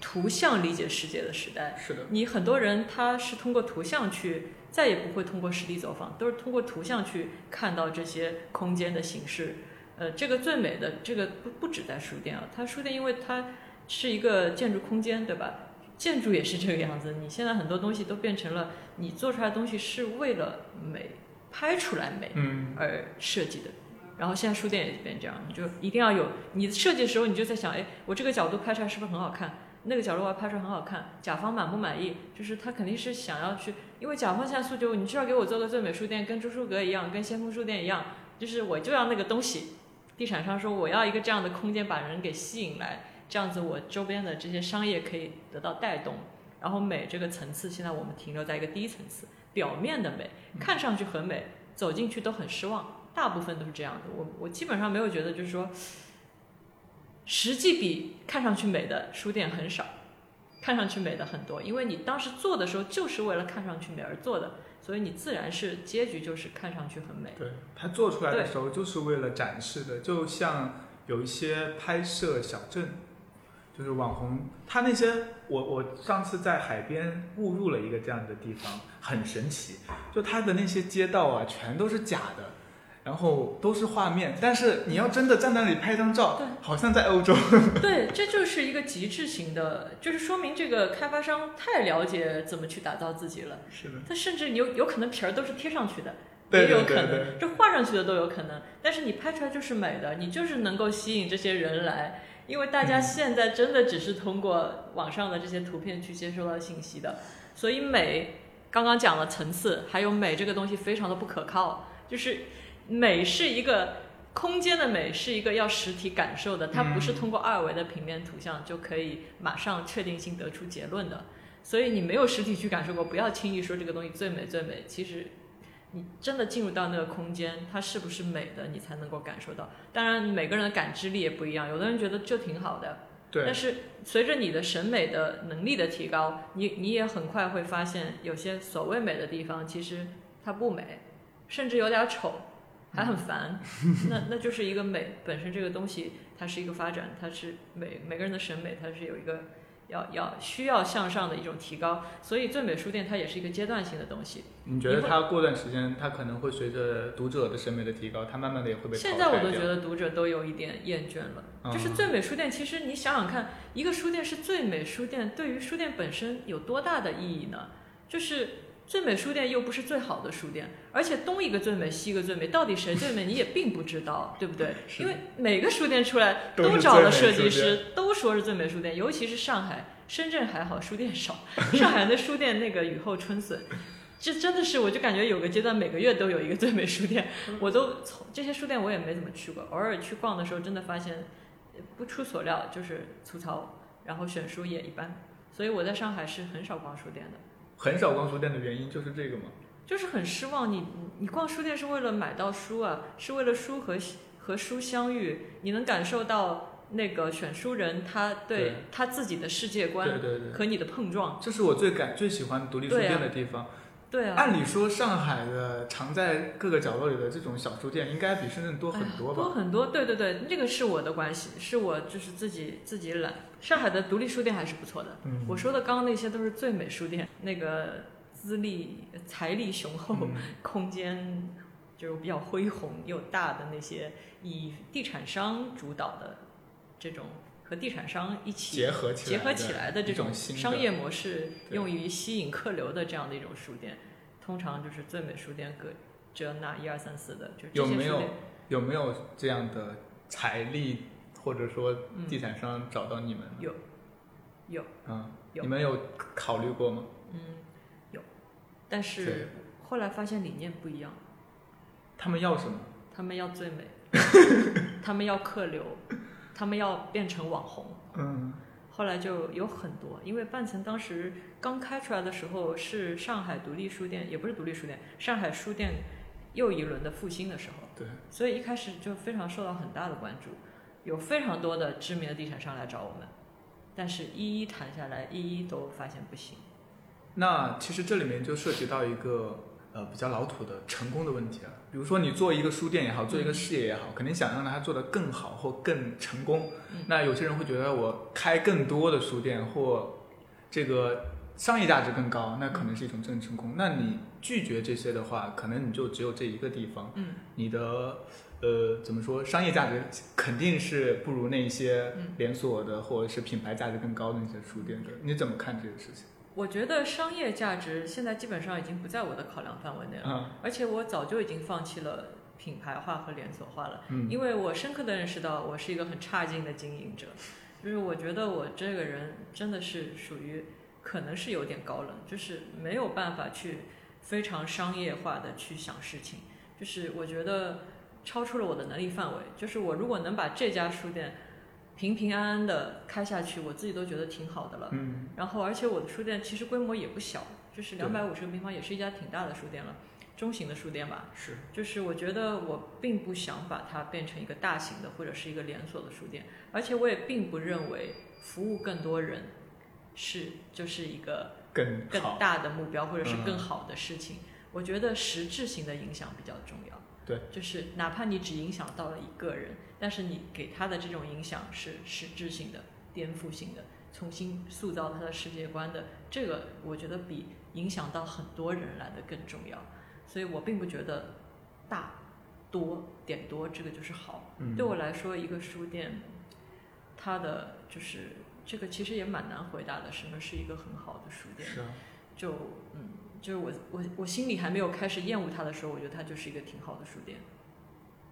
图像理解世界的时代，是的，你很多人他是通过图像去，再也不会通过实地走访，都是通过图像去看到这些空间的形式。呃，这个最美的这个不不止在书店啊，它书店因为它是一个建筑空间，对吧？建筑也是这个样子。你现在很多东西都变成了你做出来的东西是为了美，拍出来美嗯，而设计的。然后现在书店也变这样，你就一定要有你设计的时候，你就在想，哎，我这个角度拍出来是不是很好看？那个角度我要拍出来很好看，甲方满不满意？就是他肯定是想要去，因为甲方现在诉求，你就要给我做个最美书店，跟朱书阁一样，跟先锋书店一样，就是我就要那个东西。地产商说我要一个这样的空间，把人给吸引来，这样子我周边的这些商业可以得到带动。然后美这个层次，现在我们停留在一个低层次，表面的美，看上去很美，走进去都很失望，大部分都是这样的。我我基本上没有觉得就是说，实际比看上去美的书店很少，看上去美的很多，因为你当时做的时候就是为了看上去美而做的，所以你自然是结局就是看上去很美。对，它做出来的时候就是为了展示的，就像有一些拍摄小镇，就是网红，他那些我我上次在海边误入了一个这样的地方，很神奇，就他的那些街道啊，全都是假的。然后都是画面，但是你要真的站在那里拍张照对，好像在欧洲。对，这就是一个极致型的，就是说明这个开发商太了解怎么去打造自己了。是的，他甚至有有可能皮儿都是贴上去的，对也有可能，这画上去的都有可能。但是你拍出来就是美的，你就是能够吸引这些人来，因为大家现在真的只是通过网上的这些图片去接收到信息的，所以美刚刚讲了层次，还有美这个东西非常的不可靠，就是美是一个。空间的美是一个要实体感受的，它不是通过二维的平面图像就可以马上确定性得出结论的。所以你没有实体去感受过，不要轻易说这个东西最美最美。其实，你真的进入到那个空间，它是不是美的，你才能够感受到。当然，每个人的感知力也不一样，有的人觉得就挺好的，对但，是随着你的审美的能力的提高，你你也很快会发现，有些所谓美的地方，其实它不美，甚至有点丑，还很烦。那那就是一个美本身这个东西，它是一个发展，它是每每个人的审美，它是有一个要要需要向上的一种提高。所以最美书店它也是一个阶段性的东西。你觉得它过段时间，它可能会随着读者的审美的提高，它慢慢的也会被现在我都觉得读者都有一点厌倦了。嗯就是最美书店，其实你想想看，一个书店是最美书店，对于书店本身有多大的意义呢？就是最美书店又不是最好的书店，而且东一个最美，西一个最美，到底谁最美你也并不知道，对不对？因为每个书店出来都找了设计师，都说是最美书店，尤其是上海、深圳还好，书店少，上海的书店那个雨后春笋。这真的是，我就感觉有个阶段每个月都有一个最美书店，我都从这些书店我也没怎么去过，偶尔去逛的时候，真的发现呃不出所料就是粗糙，然后选书也一般，所以我在上海是很少逛书店的，很少逛书店的原因就是这个嘛。就是很失望。你你你逛书店是为了买到书啊，是为了书和和书相遇，你能感受到那个选书人他对对他自己的世界观对对，和你的碰撞，这是我最感最喜欢独立书店的地方。对啊，按理说，上海的藏在各个角落里的这种小书店，应该比深圳多很多吧？多很多，对对对，那个是我的关系，是我就是自己自己懒。上海的独立书店还是不错的，嗯，我说的刚刚那些都是最美书店，那个资历、财力雄厚，嗯空间就是比较恢宏又大的那些，以地产商主导的这种和地产商一起结合起来结合起来的这种商业模式，用于吸引客流的这样的一种书店，通常就是最美书店各这那一二三四的，就这有没有。有没有这样的财力，或者说嗯地产商找到你们？有有嗯，有你们有考虑过吗？嗯有，但是后来发现理念不一样，他们要什么？他们要最美，他们要客流，他们要变成网红。嗯，后来就有很多，因为半层当时刚开出来的时候是上海独立书店，也不是独立书店，上海书店又一轮的复兴的时候，对，所以一开始就非常受到很大的关注，有非常多的知名的地产商来找我们，但是一一谈下来，一一都发现不行。那其实这里面就涉及到一个呃比较老土的成功的问题了。比如说你做一个书店也好，做一个事业也好，肯定想让它做得更好或更成功。嗯那有些人会觉得我开更多的书店或这个商业价值更高，那可能是一种正成功。那你拒绝这些的话，可能你就只有这一个地方，嗯你的呃怎么说，商业价值肯定是不如那些嗯连锁的或者是品牌价值更高的那些书店的。你怎么看这个事情？我觉得商业价值现在基本上已经不在我的考量范围内了，嗯而且我早就已经放弃了品牌化和连锁化了。嗯因为我深刻的认识到，我是一个很差劲的经营者，就是我觉得我这个人真的是属于可能是有点高冷，就是没有办法去非常商业化的去想事情，就是我觉得超出了我的能力范围。就是我如果能把这家书店平平安安的开下去，我自己都觉得挺好的了。嗯然后，而且我的书店其实规模也不小，就是对两百五十个平方，也是一家挺大的书店了，中型的书店吧。是就是我觉得我并不想把它变成一个大型的或者是一个连锁的书店，而且我也并不认为服务更多人是就是一个更更大的目标或者是嗯更好的事情。我觉得实质性的影响比较重要。对，就是哪怕你只影响到了一个人，但是你给他的这种影响是实质性的、颠覆性的，重新塑造他的世界观的，这个我觉得比影响到很多人来的更重要。所以我并不觉得大、多、点多这个就是好。嗯对我来说，一个书店，它的就是这个其实也蛮难回答的。什么是一个很好的书店？是啊，就嗯，就是我我我心里还没有开始厌恶它的时候，我觉得它就是一个挺好的书店，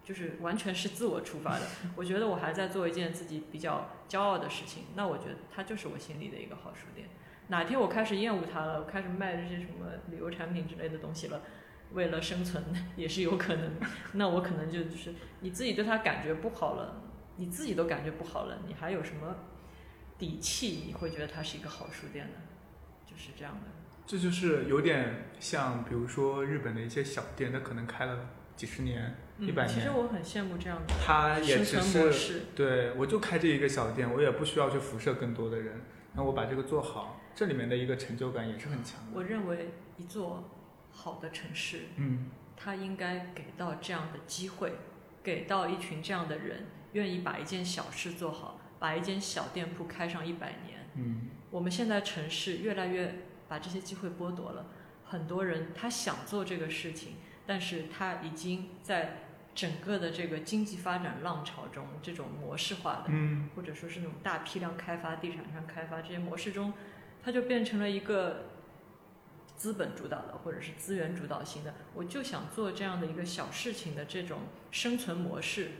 就是完全是自我出发的。我觉得我还在做一件自己比较骄傲的事情，那我觉得它就是我心里的一个好书店。哪天我开始厌恶它了，我开始卖这些什么旅游产品之类的东西了，为了生存 也是有可能。那我可能就就是你自己对它感觉不好了，你自己都感觉不好了，你还有什么底气？你会觉得它是一个好书店呢？就是这样的。这就是有点像，比如说日本的一些小店，它可能开了几十年、一百嗯、其实，我很羡慕这样的他也生只是存模式。对我就开这一个小店，我也不需要去辐射更多的人，那我把这个做好，这里面的一个成就感也是很强的。我认为一座好的城市，嗯它应该给到这样的机会，给到一群这样的人，愿意把一件小事做好，把一间小店铺开上一百年。嗯我们现在城市越来越把这些机会剥夺了，很多人他想做这个事情，但是他已经在整个的这个经济发展浪潮中，这种模式化的嗯或者说是那种大批量开发、地产商开发这些模式中，它就变成了一个资本主导的或者是资源主导型的。我就想做这样的一个小事情的这种生存模式，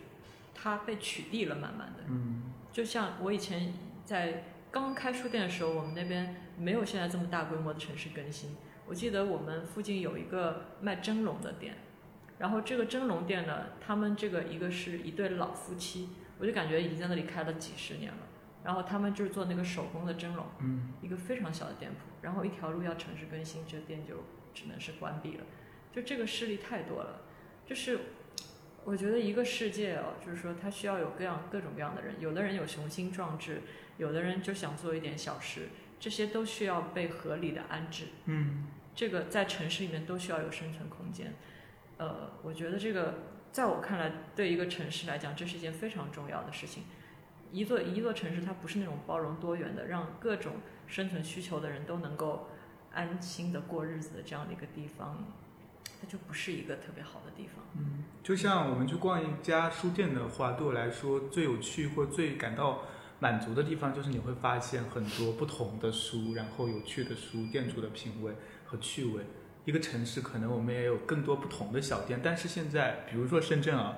它被取缔了，慢慢的。嗯就像我以前在刚开书店的时候，我们那边没有现在这么大规模的城市更新。我记得我们附近有一个卖蒸笼的店，然后这个蒸笼店呢，他们这个一个是一对老夫妻，我就感觉已经在那里开了几十年了。然后他们就是做那个手工的蒸笼，嗯一个非常小的店铺，然后一条路要城市更新，这店就只能是关闭了。就这个事例太多了，就是我觉得一个世界哦，就是说它需要有各样各种各样的人，有的人有雄心壮志，有的人就想做一点小事，这些都需要被合理的安置。嗯这个在城市里面都需要有生存空间。呃，我觉得这个在我看来，对一个城市来讲，这是一件非常重要的事情。一座一座城市，它不是那种包容多元的，让各种生存需求的人都能够安心的过日子的这样的一个地方，它就不是一个特别好的地方。嗯，就像我们去逛一家书店的话，对我来说最有趣或最感到满足的地方，就是你会发现很多不同的书，然后有趣的书，店主的品味和趣味。一个城市可能我们也有更多不同的小店，但是现在，比如说深圳啊，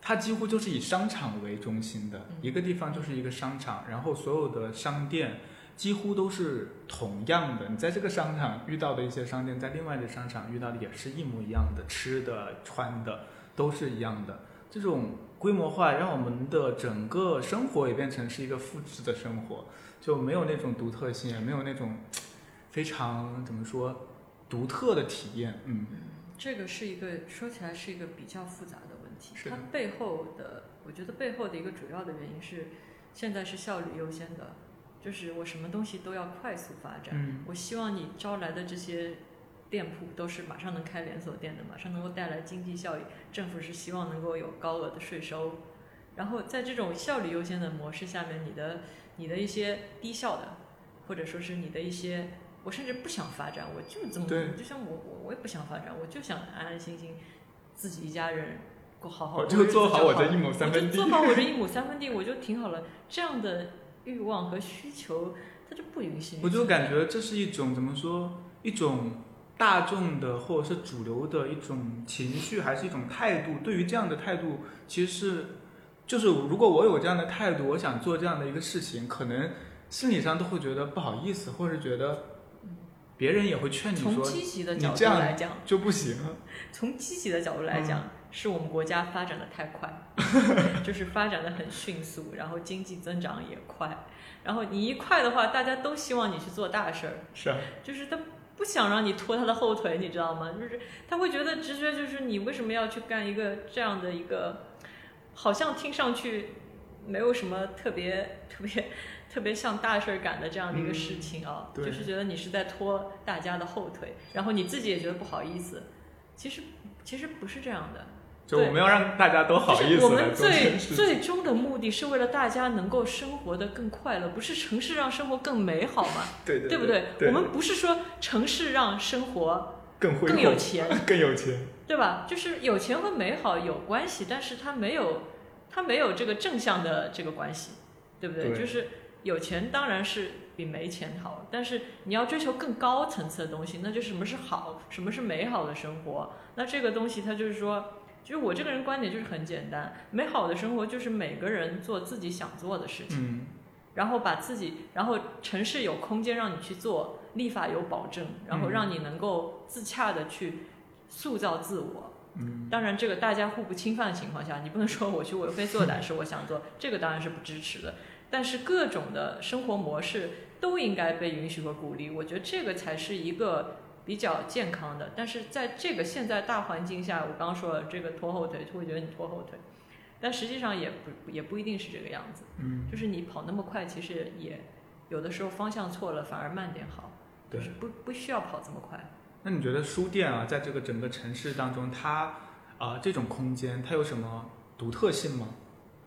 它几乎就是以商场为中心的嗯一个地方，就是一个商场，然后所有的商店几乎都是同样的。你在这个商场遇到的一些商店，在另外的商场遇到的也是一模一样的，吃的、穿的都是一样的。这种规模化让我们的整个生活也变成是一个复制的生活，就没有那种独特性，也没有那种非常怎么说独特的体验。嗯这个是一个说起来是一个比较复杂的问题，它背后的，我觉得背后的一个主要的原因是，现在是效率优先的就是我什么东西都要快速发展。嗯我希望你招来的这些店铺都是马上能开连锁店的，马上能够带来经济效益。政府是希望能够有高额的税收，然后在这种效率优先的模式下面，你的你的一些低效的，或者说是你的一些，我甚至不想发展，我就这么对就像我我我也不想发展，我就想安安心心自己一家人过好好我就做好我这一亩三分地做好我这一亩三分地，我就挺好了。这样的欲望和需求，它就不允许你我就感觉这是一种怎么说，一种大众的或者是主流的一种情绪，还是一种态度。对于这样的态度，其实是就是如果我有这样的态度，我想做这样的一个事情，可能心理上都会觉得不好意思，或者是觉得别人也会劝你从说积极的角度来讲，就不行。从积极的角度来嗯讲，是我们国家发展的太快，就是发展的很迅速，然后经济增长也快。然后你一快的话，大家都希望你去做大事儿，是啊，就是他不想让你拖他的后腿，你知道吗？就是他会觉得直觉就是你为什么要去干一个这样的一个，好像听上去没有什么特别特别特别像大事儿干的这样的一个事情啊，对就是觉得你是在拖大家的后腿，然后你自己也觉得不好意思。其实其实不是这样的，就我们要让大家都好意思我们最。最终的目的是为了大家能够生活的更快乐，不是城市让生活更美好嘛？对对对不对？对我们不是说城市让生活更会更有钱，更有钱。对吧？就是有钱和美好有关系，但是它没有它没有这个正向的这个关系，对不对？对就是有钱当然是比没钱好，但是你要追求更高层次的东西，那就是什么是好，什么是美好的生活。那这个东西它就是说。就是我这个人观点就是很简单，美好的生活就是每个人做自己想做的事情。嗯，然后把自己，然后城市有空间让你去做，立法有保证，然后嗯让你能够自洽的去塑造自我。嗯，当然，这个大家互不侵犯的情况下，你不能说我去为非作歹是我想做，这个当然是不支持的。但是各种的生活模式都应该被允许和鼓励，我觉得这个才是一个比较健康的。但是在这个现在大环境下，我刚刚说了这个拖后腿就，会觉得你拖后腿，但实际上也不也不一定是这个样子。嗯，就是你跑那么快，其实也有的时候方向错了，反而慢点好，就对是不不需要跑这么快。那你觉得书店啊，在这个整个城市当中，它啊、这种空间，它有什么独特性吗？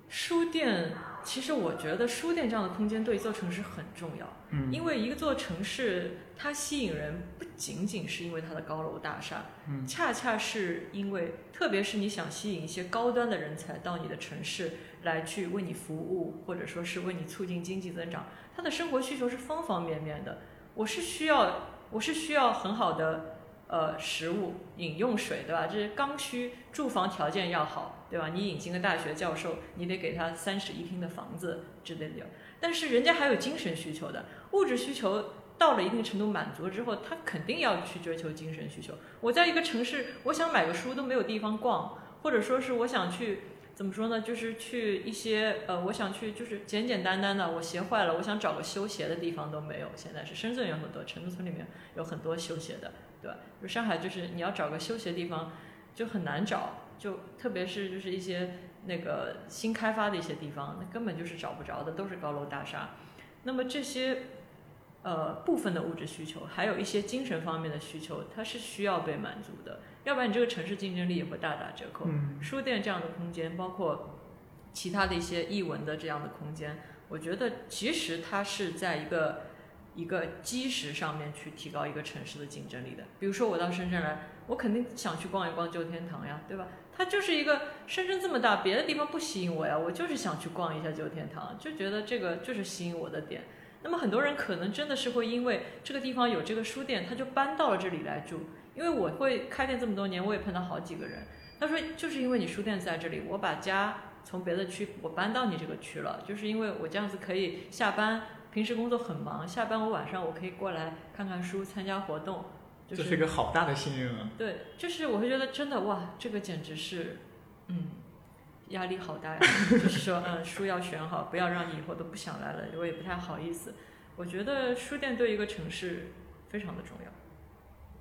书店，其实我觉得书店这样的空间对一座城市很重要，嗯因为一个座城市它吸引人不仅仅是因为它的高楼大厦，嗯恰恰是因为，特别是你想吸引一些高端的人才到你的城市来去为你服务，或者说是为你促进经济增长，他的生活需求是方方面面的。我是需要，我是需要很好的呃食物、饮用水，对吧？这是刚需，住房条件要好，对吧？你引进个大学教授，你得给他三室一厅的房子之类的。但是人家还有精神需求的，物质需求到了一定程度满足之后，他肯定要去追求精神需求。我在一个城市，我想买个书都没有地方逛，或者说是我想去怎么说呢？就是去一些呃，我想去就是简简单单的，我鞋坏了，我想找个修鞋的地方都没有。现在是深圳有很多，城中村里面有很多修鞋的，对吧？就上海就是你要找个修鞋地方就很难找，就特别是就是一些那个新开发的一些地方，那根本就是找不着的，都是高楼大厦。那么这些呃部分的物质需求，还有一些精神方面的需求，它是需要被满足的，要不然你这个城市竞争力也会大打折扣。嗯书店这样的空间，包括其他的一些译文的这样的空间，我觉得其实它是在一个一个基石上面去提高一个城市的竞争力的。比如说我到深圳来，我肯定想去逛一逛旧天堂呀，对吧？它就是一个深圳这么大，别的地方不吸引我呀，我就是想去逛一下旧天堂，就觉得这个就是吸引我的点。那么很多人可能真的是会因为这个地方有这个书店，他就搬到了这里来住。因为我会开店这么多年，我也碰到好几个人，他说就是因为你书店在这里，我把家从别的区我搬到你这个区了，就是因为我这样子可以下班，平时工作很忙，下班我晚上我可以过来看看书，参加活动，就这是一个好大的幸运啊！对，就是我会觉得真的哇，这个简直是，嗯，压力好大呀。就是说，嗯，书要选好，不要让你以后都不想来了，我也不太好意思。我觉得书店对一个城市非常的重要。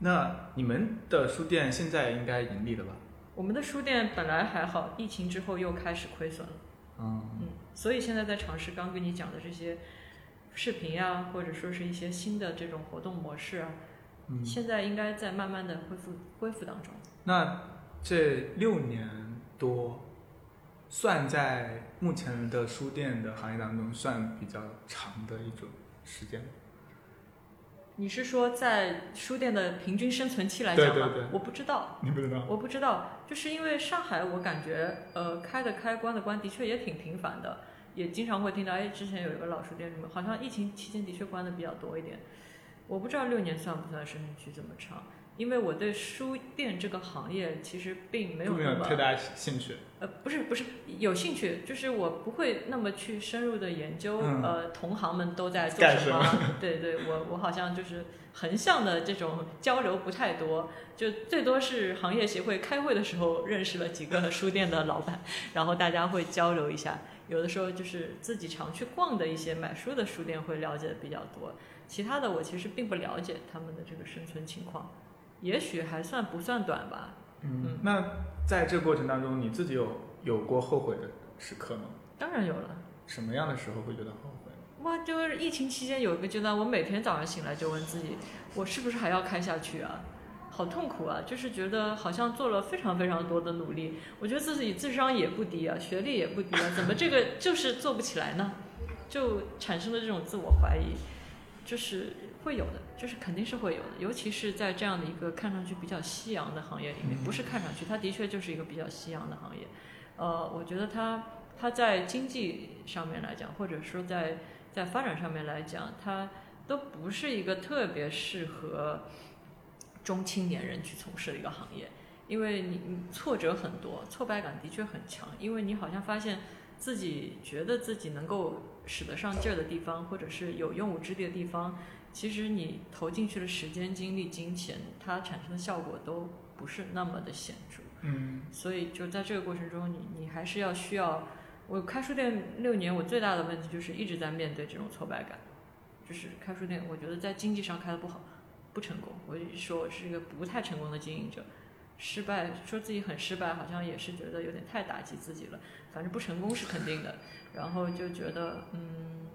那你们的书店现在应该盈利了吧？我们的书店本来还好，疫情之后又开始亏损了，嗯，嗯，所以现在在尝试刚跟你讲的这些视频呀，或者说是一些新的这种活动模式啊，嗯，现在应该在慢慢的恢复恢复当中。那这六年多，算在目前的书店的行业当中算比较长的一种时间。你是说在书店的平均生存期来讲吗？对对对我不知道，你不知道？我不知道，就是因为上海，我感觉呃开的开关的关的确也挺频繁的，也经常会听到，哎，之前有一个老书店什么，好像疫情期间的确关的比较多一点。我不知道六年算不算生命期这么长，因为我对书店这个行业其实并没有太大兴趣。呃，不是不是有兴趣，就是我不会那么去深入的研究，嗯呃，同行们都在做什么。对对，我我好像就是横向的这种交流不太多，就最多是行业协会开会的时候认识了几个书店的老板，然后大家会交流一下。有的时候就是自己常去逛的一些买书的书店会了解的比较多，其他的我其实并不了解他们的这个生存情况，也许还算不算短吧。嗯，那在这过程当中，你自己有有过后悔的时刻吗？当然有了。什么样的时候会觉得后悔？哇，就是疫情期间有一个阶段，我每天早上醒来就问自己，我是不是还要开下去啊？好痛苦啊！就是觉得好像做了非常非常多的努力，我觉得自己智商也不低啊，学历也不低啊，怎么这个就是做不起来呢？就产生了这种自我怀疑，就是会有的，就是肯定是会有的，尤其是在这样的一个看上去比较夕阳的行业里面，不是看上去，它的确就是一个比较夕阳的行业。呃，我觉得它它在经济上面来讲，或者说在在发展上面来讲，它都不是一个特别适合中青年人去从事的一个行业，因为你你挫折很多，挫败感的确很强，因为你好像发现自己觉得自己能够使得上劲儿的地方，或者是有用武之地的地方，其实你投进去的时间、精力、金钱，它产生的效果都不是那么的显著。嗯所以就在这个过程中，你你还是要需要。我开书店六年，我最大的问题就是一直在面对这种挫败感，就是开书店，我觉得在经济上开的不好，不成功。我就说我是一个不太成功的经营者，失败，说自己很失败，好像也是觉得有点太打击自己了。反正不成功是肯定的，然后就觉得嗯，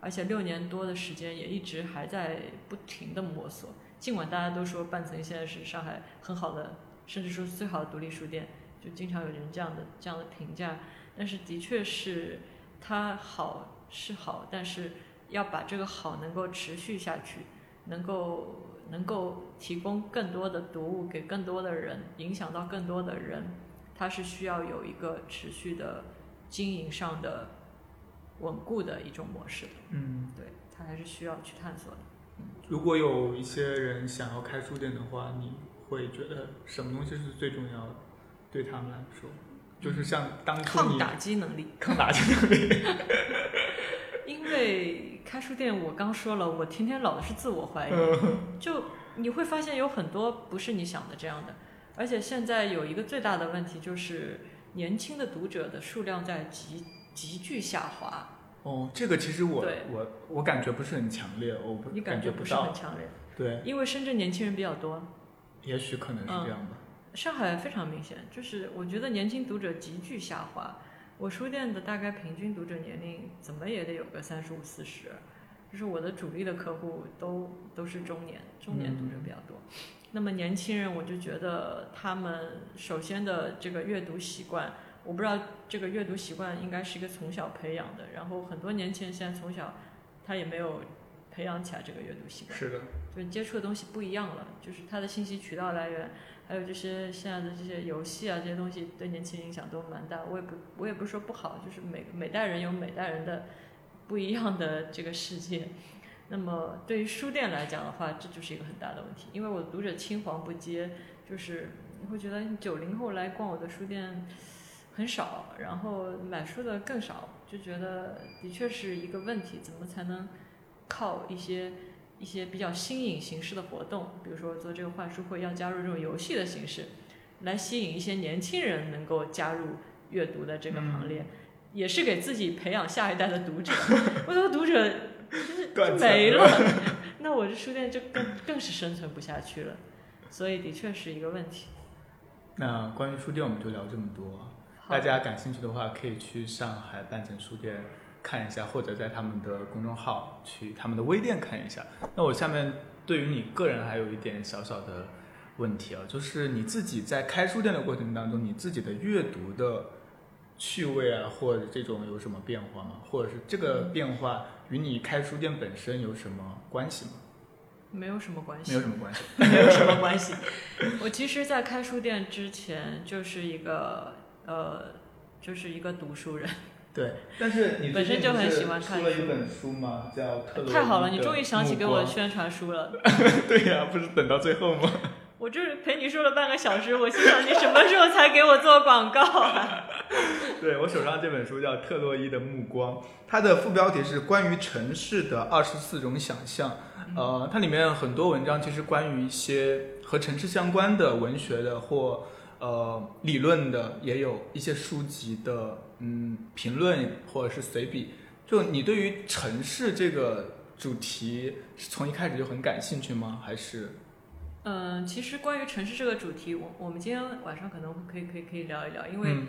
而且六年多的时间也一直还在不停的摸索。尽管大家都说半层现在是上海很好的，甚至说是最好的独立书店，就经常有人这样的这样的评价。但是的确是它好是好，但是要把这个好能够持续下去，能够能够提供更多的读物给更多的人，影响到更多的人，它是需要有一个持续的经营上的稳固的一种模式的。嗯，对，它还是需要去探索的。如果有一些人想要开书店的话，你会觉得什么东西是最重要的？对他们来说，就是像当初你抗打击能力，抗打击能力。因为开书店，我刚说了，我天天老是自我怀疑，就你会发现有很多不是你想的这样的，而且现在有一个最大的问题就是年轻的读者的数量在急急剧下滑，哦，这个其实我对我我感觉不是很强烈，我不你感觉不是很。强烈，对，因为深圳年轻人比较多，也许可能是这样吧。上海非常明显，就是我觉得年轻读者急剧下滑。我书店的大概平均读者年龄怎么也得有个三十五四十，就是我的主力的客户都都是中年，中年读者比较多。那么年轻人，我就觉得他们首先的这个阅读习惯，我不知道这个阅读习惯应该是一个从小培养的，然后很多年轻人现在从小他也没有培养起来这个阅读习惯。是的，就是接触的东西不一样了，就是他的信息渠道来源，还有这些现在的这些游戏啊，这些东西对年轻人影响都蛮大。我也不我也不是说不好，就是每每代人有每代人的不一样的这个世界。那么对于书店来讲的话，这就是一个很大的问题，因为我读者青黄不接，就是你会觉得九零后来逛我的书店很少，然后买书的更少，就觉得的确是一个问题，怎么才能靠一些一些比较新颖形式的活动，比如说做这个换书会要加入这种游戏的形式，来吸引一些年轻人能够加入阅读的这个行列，也是给自己培养下一代的读者。我的读者就没了了，那我这书店就更更是生存不下去了，所以的确是一个问题。那关于书店我们就聊这么多。大家感兴趣的话，可以去上海半城书店看一下，或者在他们的公众号去他们的微店看一下。那我下面对于你个人还有一点小小的问题啊，就是你自己在开书店的过程当中，你自己的阅读的趣味啊，或者这种有什么变化吗？或者是这个变化与你开书店本身有什么关系吗？没有什么关系，没有什么关系，没有什么关系。我其实，在开书店之前，就是一个呃，就是一个读书人。对，但是你本身就很喜欢看出了一本书嘛？叫《特洛伊太好了，你终于想起给我宣传书了。对呀、不是等到最后吗？我就是陪你说了半个小时，我心想你什么时候才给我做广告啊？对我手上这本书叫《特洛伊的目光》，它的副标题是关于城市的二十四种想象。呃，它里面很多文章其实关于一些和城市相关的文学的或呃理论的，也有一些书籍的嗯评论或者是随笔。就你对于城市这个主题是从一开始就很感兴趣吗？还是嗯，其实关于城市这个主题，我我们今天晚上可能可以可以可以聊一聊，因为嗯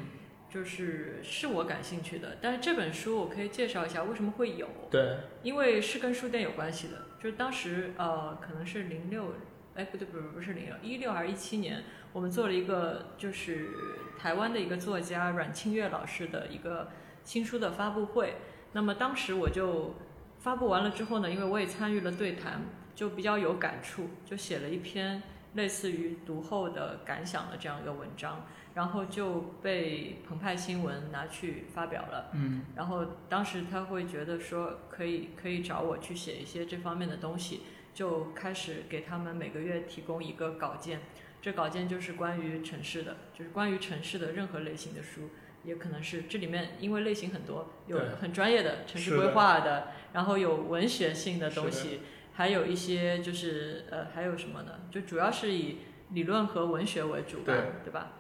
就是是我感兴趣的。但是这本书我可以介绍一下为什么会有，对因为是跟书店有关系的。就是当时呃，可能是零六，哎不对不是不是零六，一六还是一七年，我们做了一个就是台湾的一个作家阮清月老师的一个新书的发布会。那么当时我就发布完了之后呢，因为我也参与了对谈，就比较有感触，就写了一篇类似于读后的感想的这样一个文章，然后就被澎湃新闻拿去发表了。嗯然后当时他会觉得说可以可以找我去写一些这方面的东西，就开始给他们每个月提供一个稿件，这稿件就是关于城市的，就是关于城市的任何类型的书，也可能是这里面因为类型很多，有很专业的城市规划的，然后有文学性的东西，还有一些就是呃还有什么呢？就主要是以理论和文学为主吧，对对吧？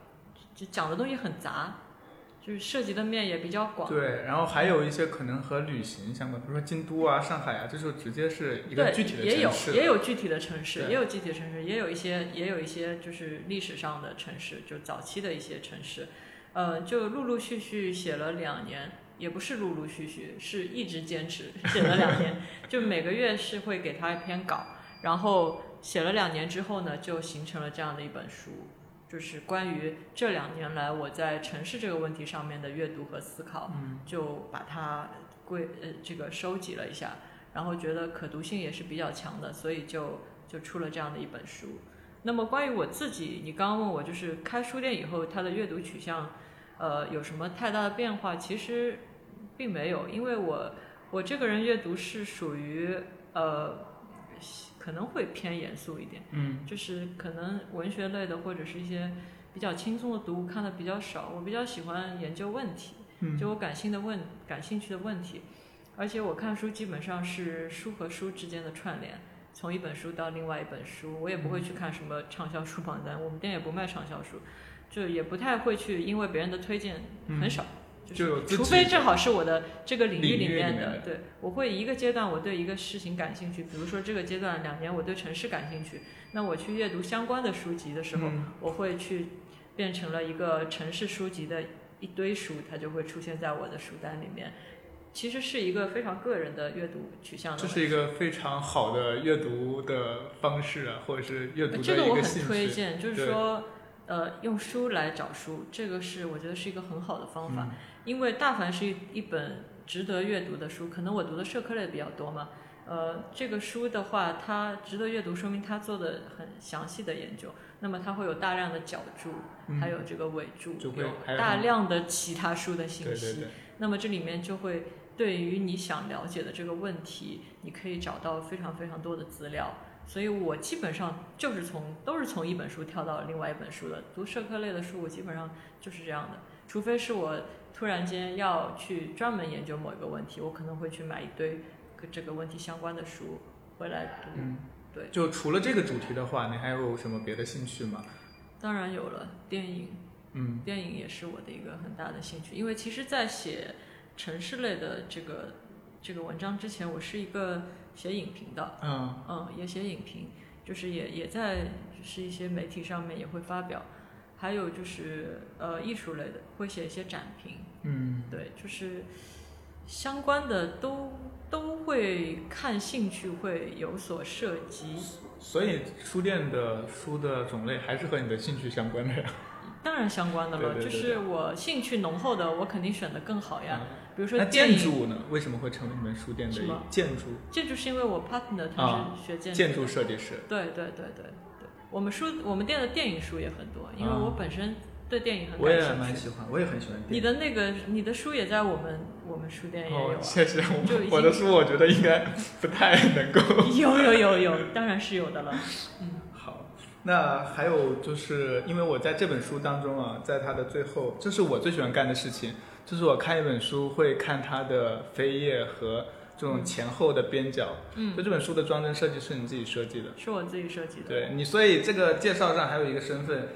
就讲的东西很杂，就是涉及的面也比较广。对，然后还有一些可能和旅行相关，比如说京都啊、上海啊，这就直接是一个，具体的城市。也有具体的城市，也有具体的城市，也有一些也有一些就是历史上的城市，就早期的一些城市，呃，就陆陆续续写了两年，也不是陆陆续续，是一直坚持写了两年，就每个月是会给他一篇稿，然后写了两年之后呢，就形成了这样的一本书。就是关于这两年来我在城市这个问题上面的阅读和思考，嗯就把它归呃这个收集了一下，然后觉得可读性也是比较强的，所以就就出了这样的一本书。那么关于我自己，你刚刚问我就是开书店以后它的阅读取向，呃，有什么太大的变化？其实并没有，因为我我这个人阅读是属于呃可能会偏严肃一点。嗯就是可能文学类的或者是一些比较轻松的读物看的比较少，我比较喜欢研究问题，嗯就我感兴的问感兴趣的问题，而且我看书基本上是书和书之间的串联，从一本书到另外一本书，我也不会去看什么畅销书榜单，我们店也不卖畅销书，就也不太会去因为别人的推荐嗯很少。就有除非正好是我的这个领域里面的对我会一个阶段我对一个事情感兴趣，比如说这个阶段两年我对城市感兴趣，那我去阅读相关的书籍的时候，嗯我会去变成了一个城市书籍的一堆书，它就会出现在我的书单里面。其实是一个非常个人的阅读取向的。这是一个非常好的阅读的方式啊，或者是阅读的这个我很。推荐，就是说，呃，用书来找书，这个是我觉得是一个很好的方法。嗯因为大凡是一一本值得阅读的书，可能我读的社科类比较多嘛，呃，这个书的话，它值得阅读，说明它做的很详细的研究，那么它会有大量的脚注，嗯还有这个尾注，就会有大量的其他书的信息，对对对，那么这里面就会对于你想了解的这个问题，你可以找到非常非常多的资料。所以我基本上就是从都是从一本书跳到另外一本书的。读社科类的书，我基本上就是这样的，除非是我突然间要去专门研究某一个问题，我可能会去买一堆跟这个问题相关的书回来读。嗯，对，就除了这个主题的话，你还有什么别的兴趣吗？当然有了电影，嗯。电影也是我的一个很大的兴趣，因为其实，在写城市类的这个这个文章之前，我是一个写影评的，嗯。嗯，也写影评，就是也也在就是一些媒体上面也会发表，还有就是呃艺术类的会写一些展评，嗯对，就是相关的都都会看兴趣会有所涉及。所以书店的书的种类还是和你的兴趣相关的呀。当然相关的了，对对对就是我兴趣浓厚的，我肯定选的更好呀。比如说那建筑呢？为什么会成为你们书店的建筑建筑是因为我 partner 他啊是学建筑的、建筑设计师？对对对对对，我们书我们店的电影书也很多，因为啊我本身对电影很我也感兴趣。蛮喜欢，我也很喜欢电影。你的那个你的书也在我们我们书店也有哦啊，，谢谢。就已经我我的书我觉得应该不太能够。有有有有，当然是有的了。嗯好，那还有就是因为我在这本书当中啊，在它的最后，这是我最喜欢干的事情，就是我看一本书会看它的扉页和这种前后的边角。嗯就这本书的装帧设计是你自己设计的。是我自己设计的。对你，所以这个介绍上还有一个身份，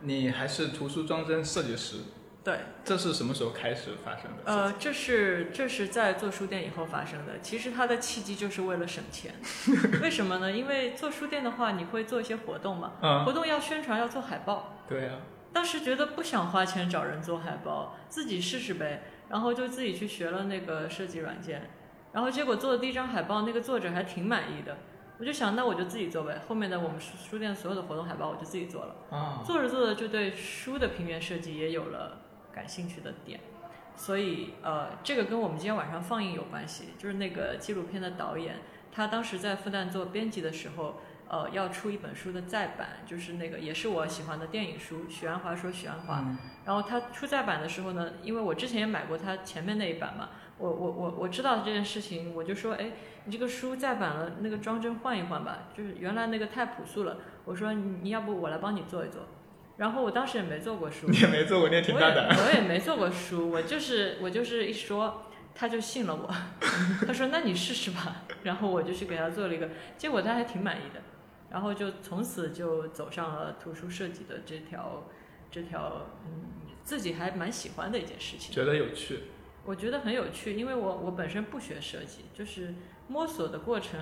你还是图书装帧设计师。对，这是什么时候开始发生的？呃，这是这是在做书店以后发生的。其实它的契机就是为了省钱。为什么呢？因为做书店的话，你会做一些活动嘛，嗯，活动要宣传，要做海报。对呀、当时觉得不想花钱找人做海报，自己试试呗，然后就自己去学了那个设计软件，然后结果做的第一张海报，那个作者还挺满意的，我就想那我就自己做呗，后面的我们书书店所有的活动海报我就自己做了，啊，做着做着就对书的平面设计也有了感兴趣的点，所以呃，这个跟我们今天晚上放映有关系，就是那个纪录片的导演，他当时在复旦做编辑的时候。呃，要出一本书的再版，就是那个也是我喜欢的电影书。许鞍华说许鞍华，嗯然后他出再版的时候呢，因为我之前也买过他前面那一版嘛，我我我我知道这件事情，我就说，哎，你这个书再版了，那个装帧换一换吧，就是原来那个太朴素了。我说你你要不我来帮你做一做，然后我当时也没做过书，你也没做过，你也挺大胆。我也没做过书，我就是我就是一说，他就信了我，他说那你试试吧，然后我就去给他做了一个，结果他还挺满意的，然后就从此就走上了图书设计的这条这条嗯自己还蛮喜欢的一件事情。觉得有趣，我觉得很有趣，因为我我本身不学设计，就是摸索的过程。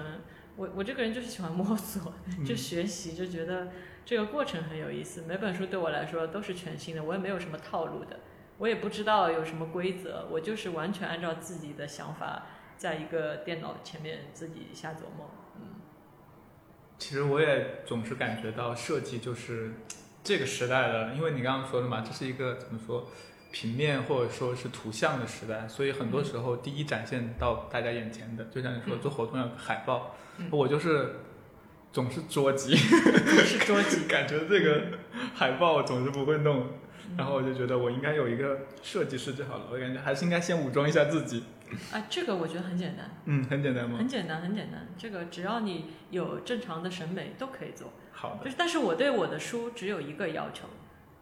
我我这个人就是喜欢摸索，就学习，就觉得这个过程很有意思。每本书对我来说都是全新的，我也没有什么套路的，我也不知道有什么规则，我就是完全按照自己的想法，在一个电脑前面自己瞎琢磨。嗯其实我也总是感觉到设计就是这个时代的，因为你刚刚说的嘛，这是一个怎么说平面或者说是图像的时代，所以很多时候第一展现到大家眼前的，就像你说嗯做活动要海报，嗯我就是总是捉急，是捉急，感觉这个海报总是不会弄，嗯然后我就觉得我应该有一个设计师就好了，我感觉还是应该先武装一下自己。啊，这个我觉得很简单，嗯，很简单吗？很简单，很简单。这个只要你有正常的审美都可以做。好的，就是，但是我对我的书只有一个要求，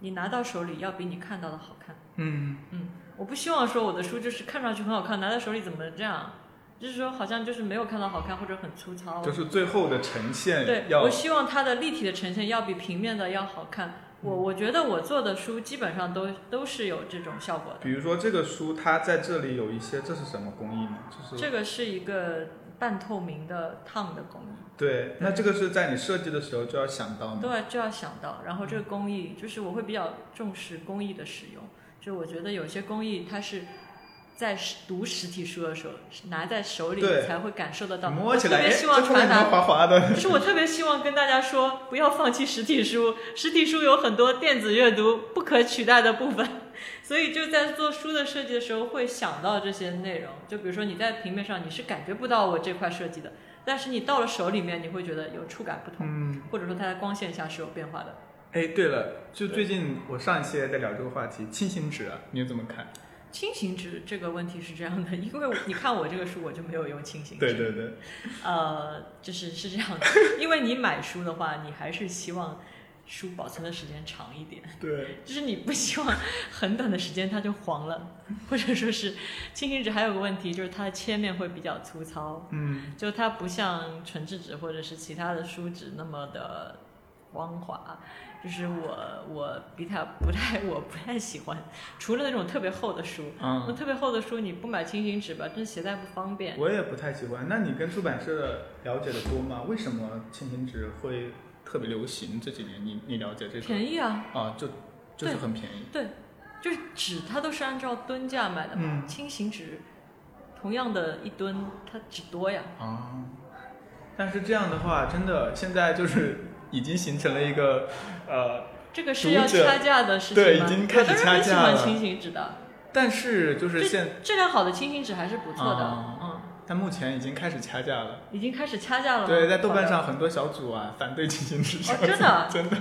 你拿到手里要比你看到的好看。嗯，嗯，我不希望说我的书就是看上去很好看，拿在手里怎么这样？就是说好像就是没有看到好看或者很粗糙。就是最后的呈现对，我希望它的立体的呈现要比平面的要好看。我嗯我觉得我做的书基本上都都是有这种效果的。比如说这个书，它在这里有一些，这是什么工艺呢？就是这个是一个半透明的烫的工艺。对，那这个是在你设计的时候就要想到吗？对，就要想到。然后这个工艺，就是我会比较重视工艺的使用。就我觉得有些工艺，它是在实读实体书的时候拿在手里对才会感受得到。摸起来，特别希望传达，滑滑的？就是我特别希望跟大家说，不要放弃实体书。实体书有很多电子阅读不可取代的部分，所以就在做书的设计的时候会想到这些内容。就比如说你在平面上你是感觉不到我这块设计的，但是你到了手里面，你会觉得有触感不同，嗯，或者说它在光线下是有变化的。哎，对了，就最近我上一期也在聊这个话题，轻型纸啊，你怎么看？轻型纸这个问题是这样的，因为你看我这个书，我就没有用轻型纸。对对对，呃，就是是这样的，因为你买书的话，你还是希望书保存的时间长一点，对，就是你不希望很短的时间它就黄了，或者说是轻型纸还有个问题就是它的切面会比较粗糙，嗯，就它不像纯质纸或者是其他的书纸那么的光滑。就是我我比它不太我不太喜欢，除了那种特别厚的书，那嗯，特别厚的书你不买轻型纸吧，真携带不方便。我也不太喜欢。那你跟出版社了解的多吗？为什么轻型纸会特别流行？这几年你你了解这个？便宜啊，啊，就就是很便宜。对，就是纸它都是按照吨价买的嘛，嗯轻型纸同样的一吨，它纸多呀。啊，但是这样的话，真的现在就是已经形成了一个呃，这个是要读者掐架的事情吗？对已经开始有的人很喜欢掐架了轻型纸的，但是就是现质量好的轻型纸还是不错的。但目前已经开始掐架了。已经开始掐架了。对，在豆瓣上很多小组啊 反对进行纸哦，真的，真的，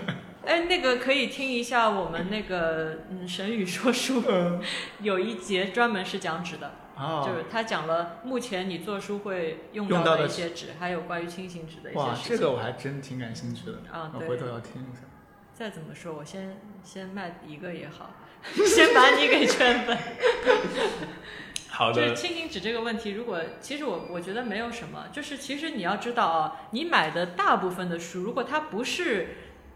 哎，那个可以听一下我们那个嗯神语说书嗯 有一节专门是讲纸的，哦，就是他讲了目前你做书会用到的的一些纸，还有关于轻型纸的一些哇，事情。这个我还真挺感兴趣的啊对我回头要听一下。再怎么说，我先先卖一个也好，先把你给圈粉。好的，就是轻型纸这个问题，如果其实我我觉得没有什么，就是其实你要知道啊，你买的大部分的书，如果它不是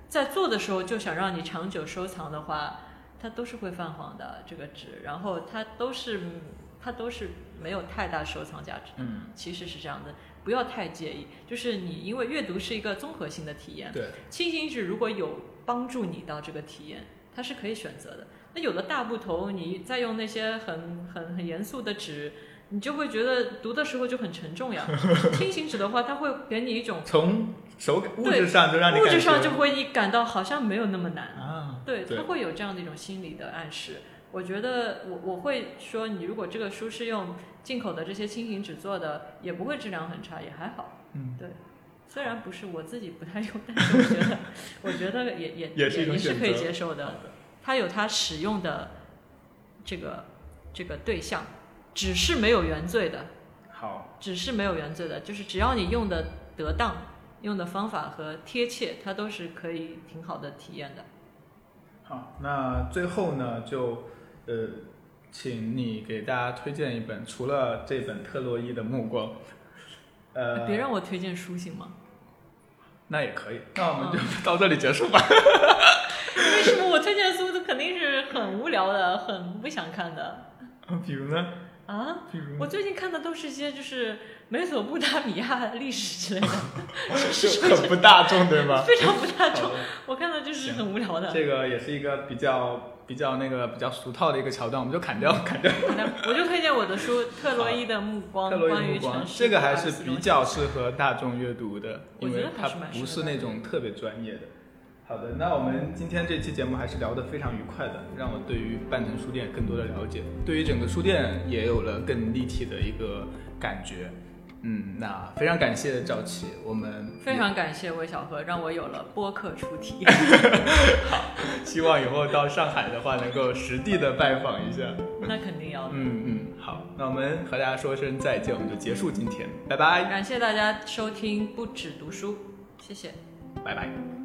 在做的时候就想让你长久收藏的话，它都是会泛黄的这个纸，然后它都是它都是没有太大收藏价值的。嗯，其实是这样的，不要太介意。就是你因为阅读是一个综合性的体验，对，轻型纸如果有帮助你到这个体验，它是可以选择的。那有的大部头，你再用那些很很很严肃的纸，你就会觉得读的时候就很沉重呀。轻型纸的话，它会给你一种从手感物质上就让你物质上就会你感到好像没有那么难。啊，对，对它会有这样的一种心理的暗示。我觉得我我会说，你如果这个书是用进口的这些轻型纸做的，也不会质量很差，也还好。嗯，对。虽然不是我自己不太用，但是我觉得，我觉得也也也是可以接受的。它有它使用的这个这个对象，只是没有原罪的，好，只是没有原罪的，就是只要你用的得当，用的方法和贴切，它都是可以挺好的体验的。好，那最后呢，就呃，请你给大家推荐一本，除了这本特洛伊的目光，呃，别让我推荐书行吗？那也可以，那我们就到这里结束吧。为什么我推荐的书都肯定是很无聊的，很不想看的比如呢？啊？比如我最近看的都是一些就是美索不达米亚历史之类的，就很不大众，对吧？非常不大众我看的就是很无聊的。这个也是一个比较比较那个比较俗套的一个桥段，我们就砍掉，砍掉。砍掉我就推荐我的书《特洛伊的目光特》，洛伊关于目光城，市这个还是比较适合大众阅读的，因为它不是那种特别专业的。好的，那我们今天这期节目还是聊得非常愉快的，让我对于半城书店更多的了解，对于整个书店也有了更立体的一个感觉。嗯，那非常感谢赵琦，我们非常感谢魏小河，让我有了播客出题。好 希望以后到上海的话，能够实地的拜访一下。那肯定要的。嗯嗯，好，那我们和大家说声再见，我们就结束今天，拜拜，感谢大家收听不止读书，谢谢。拜拜。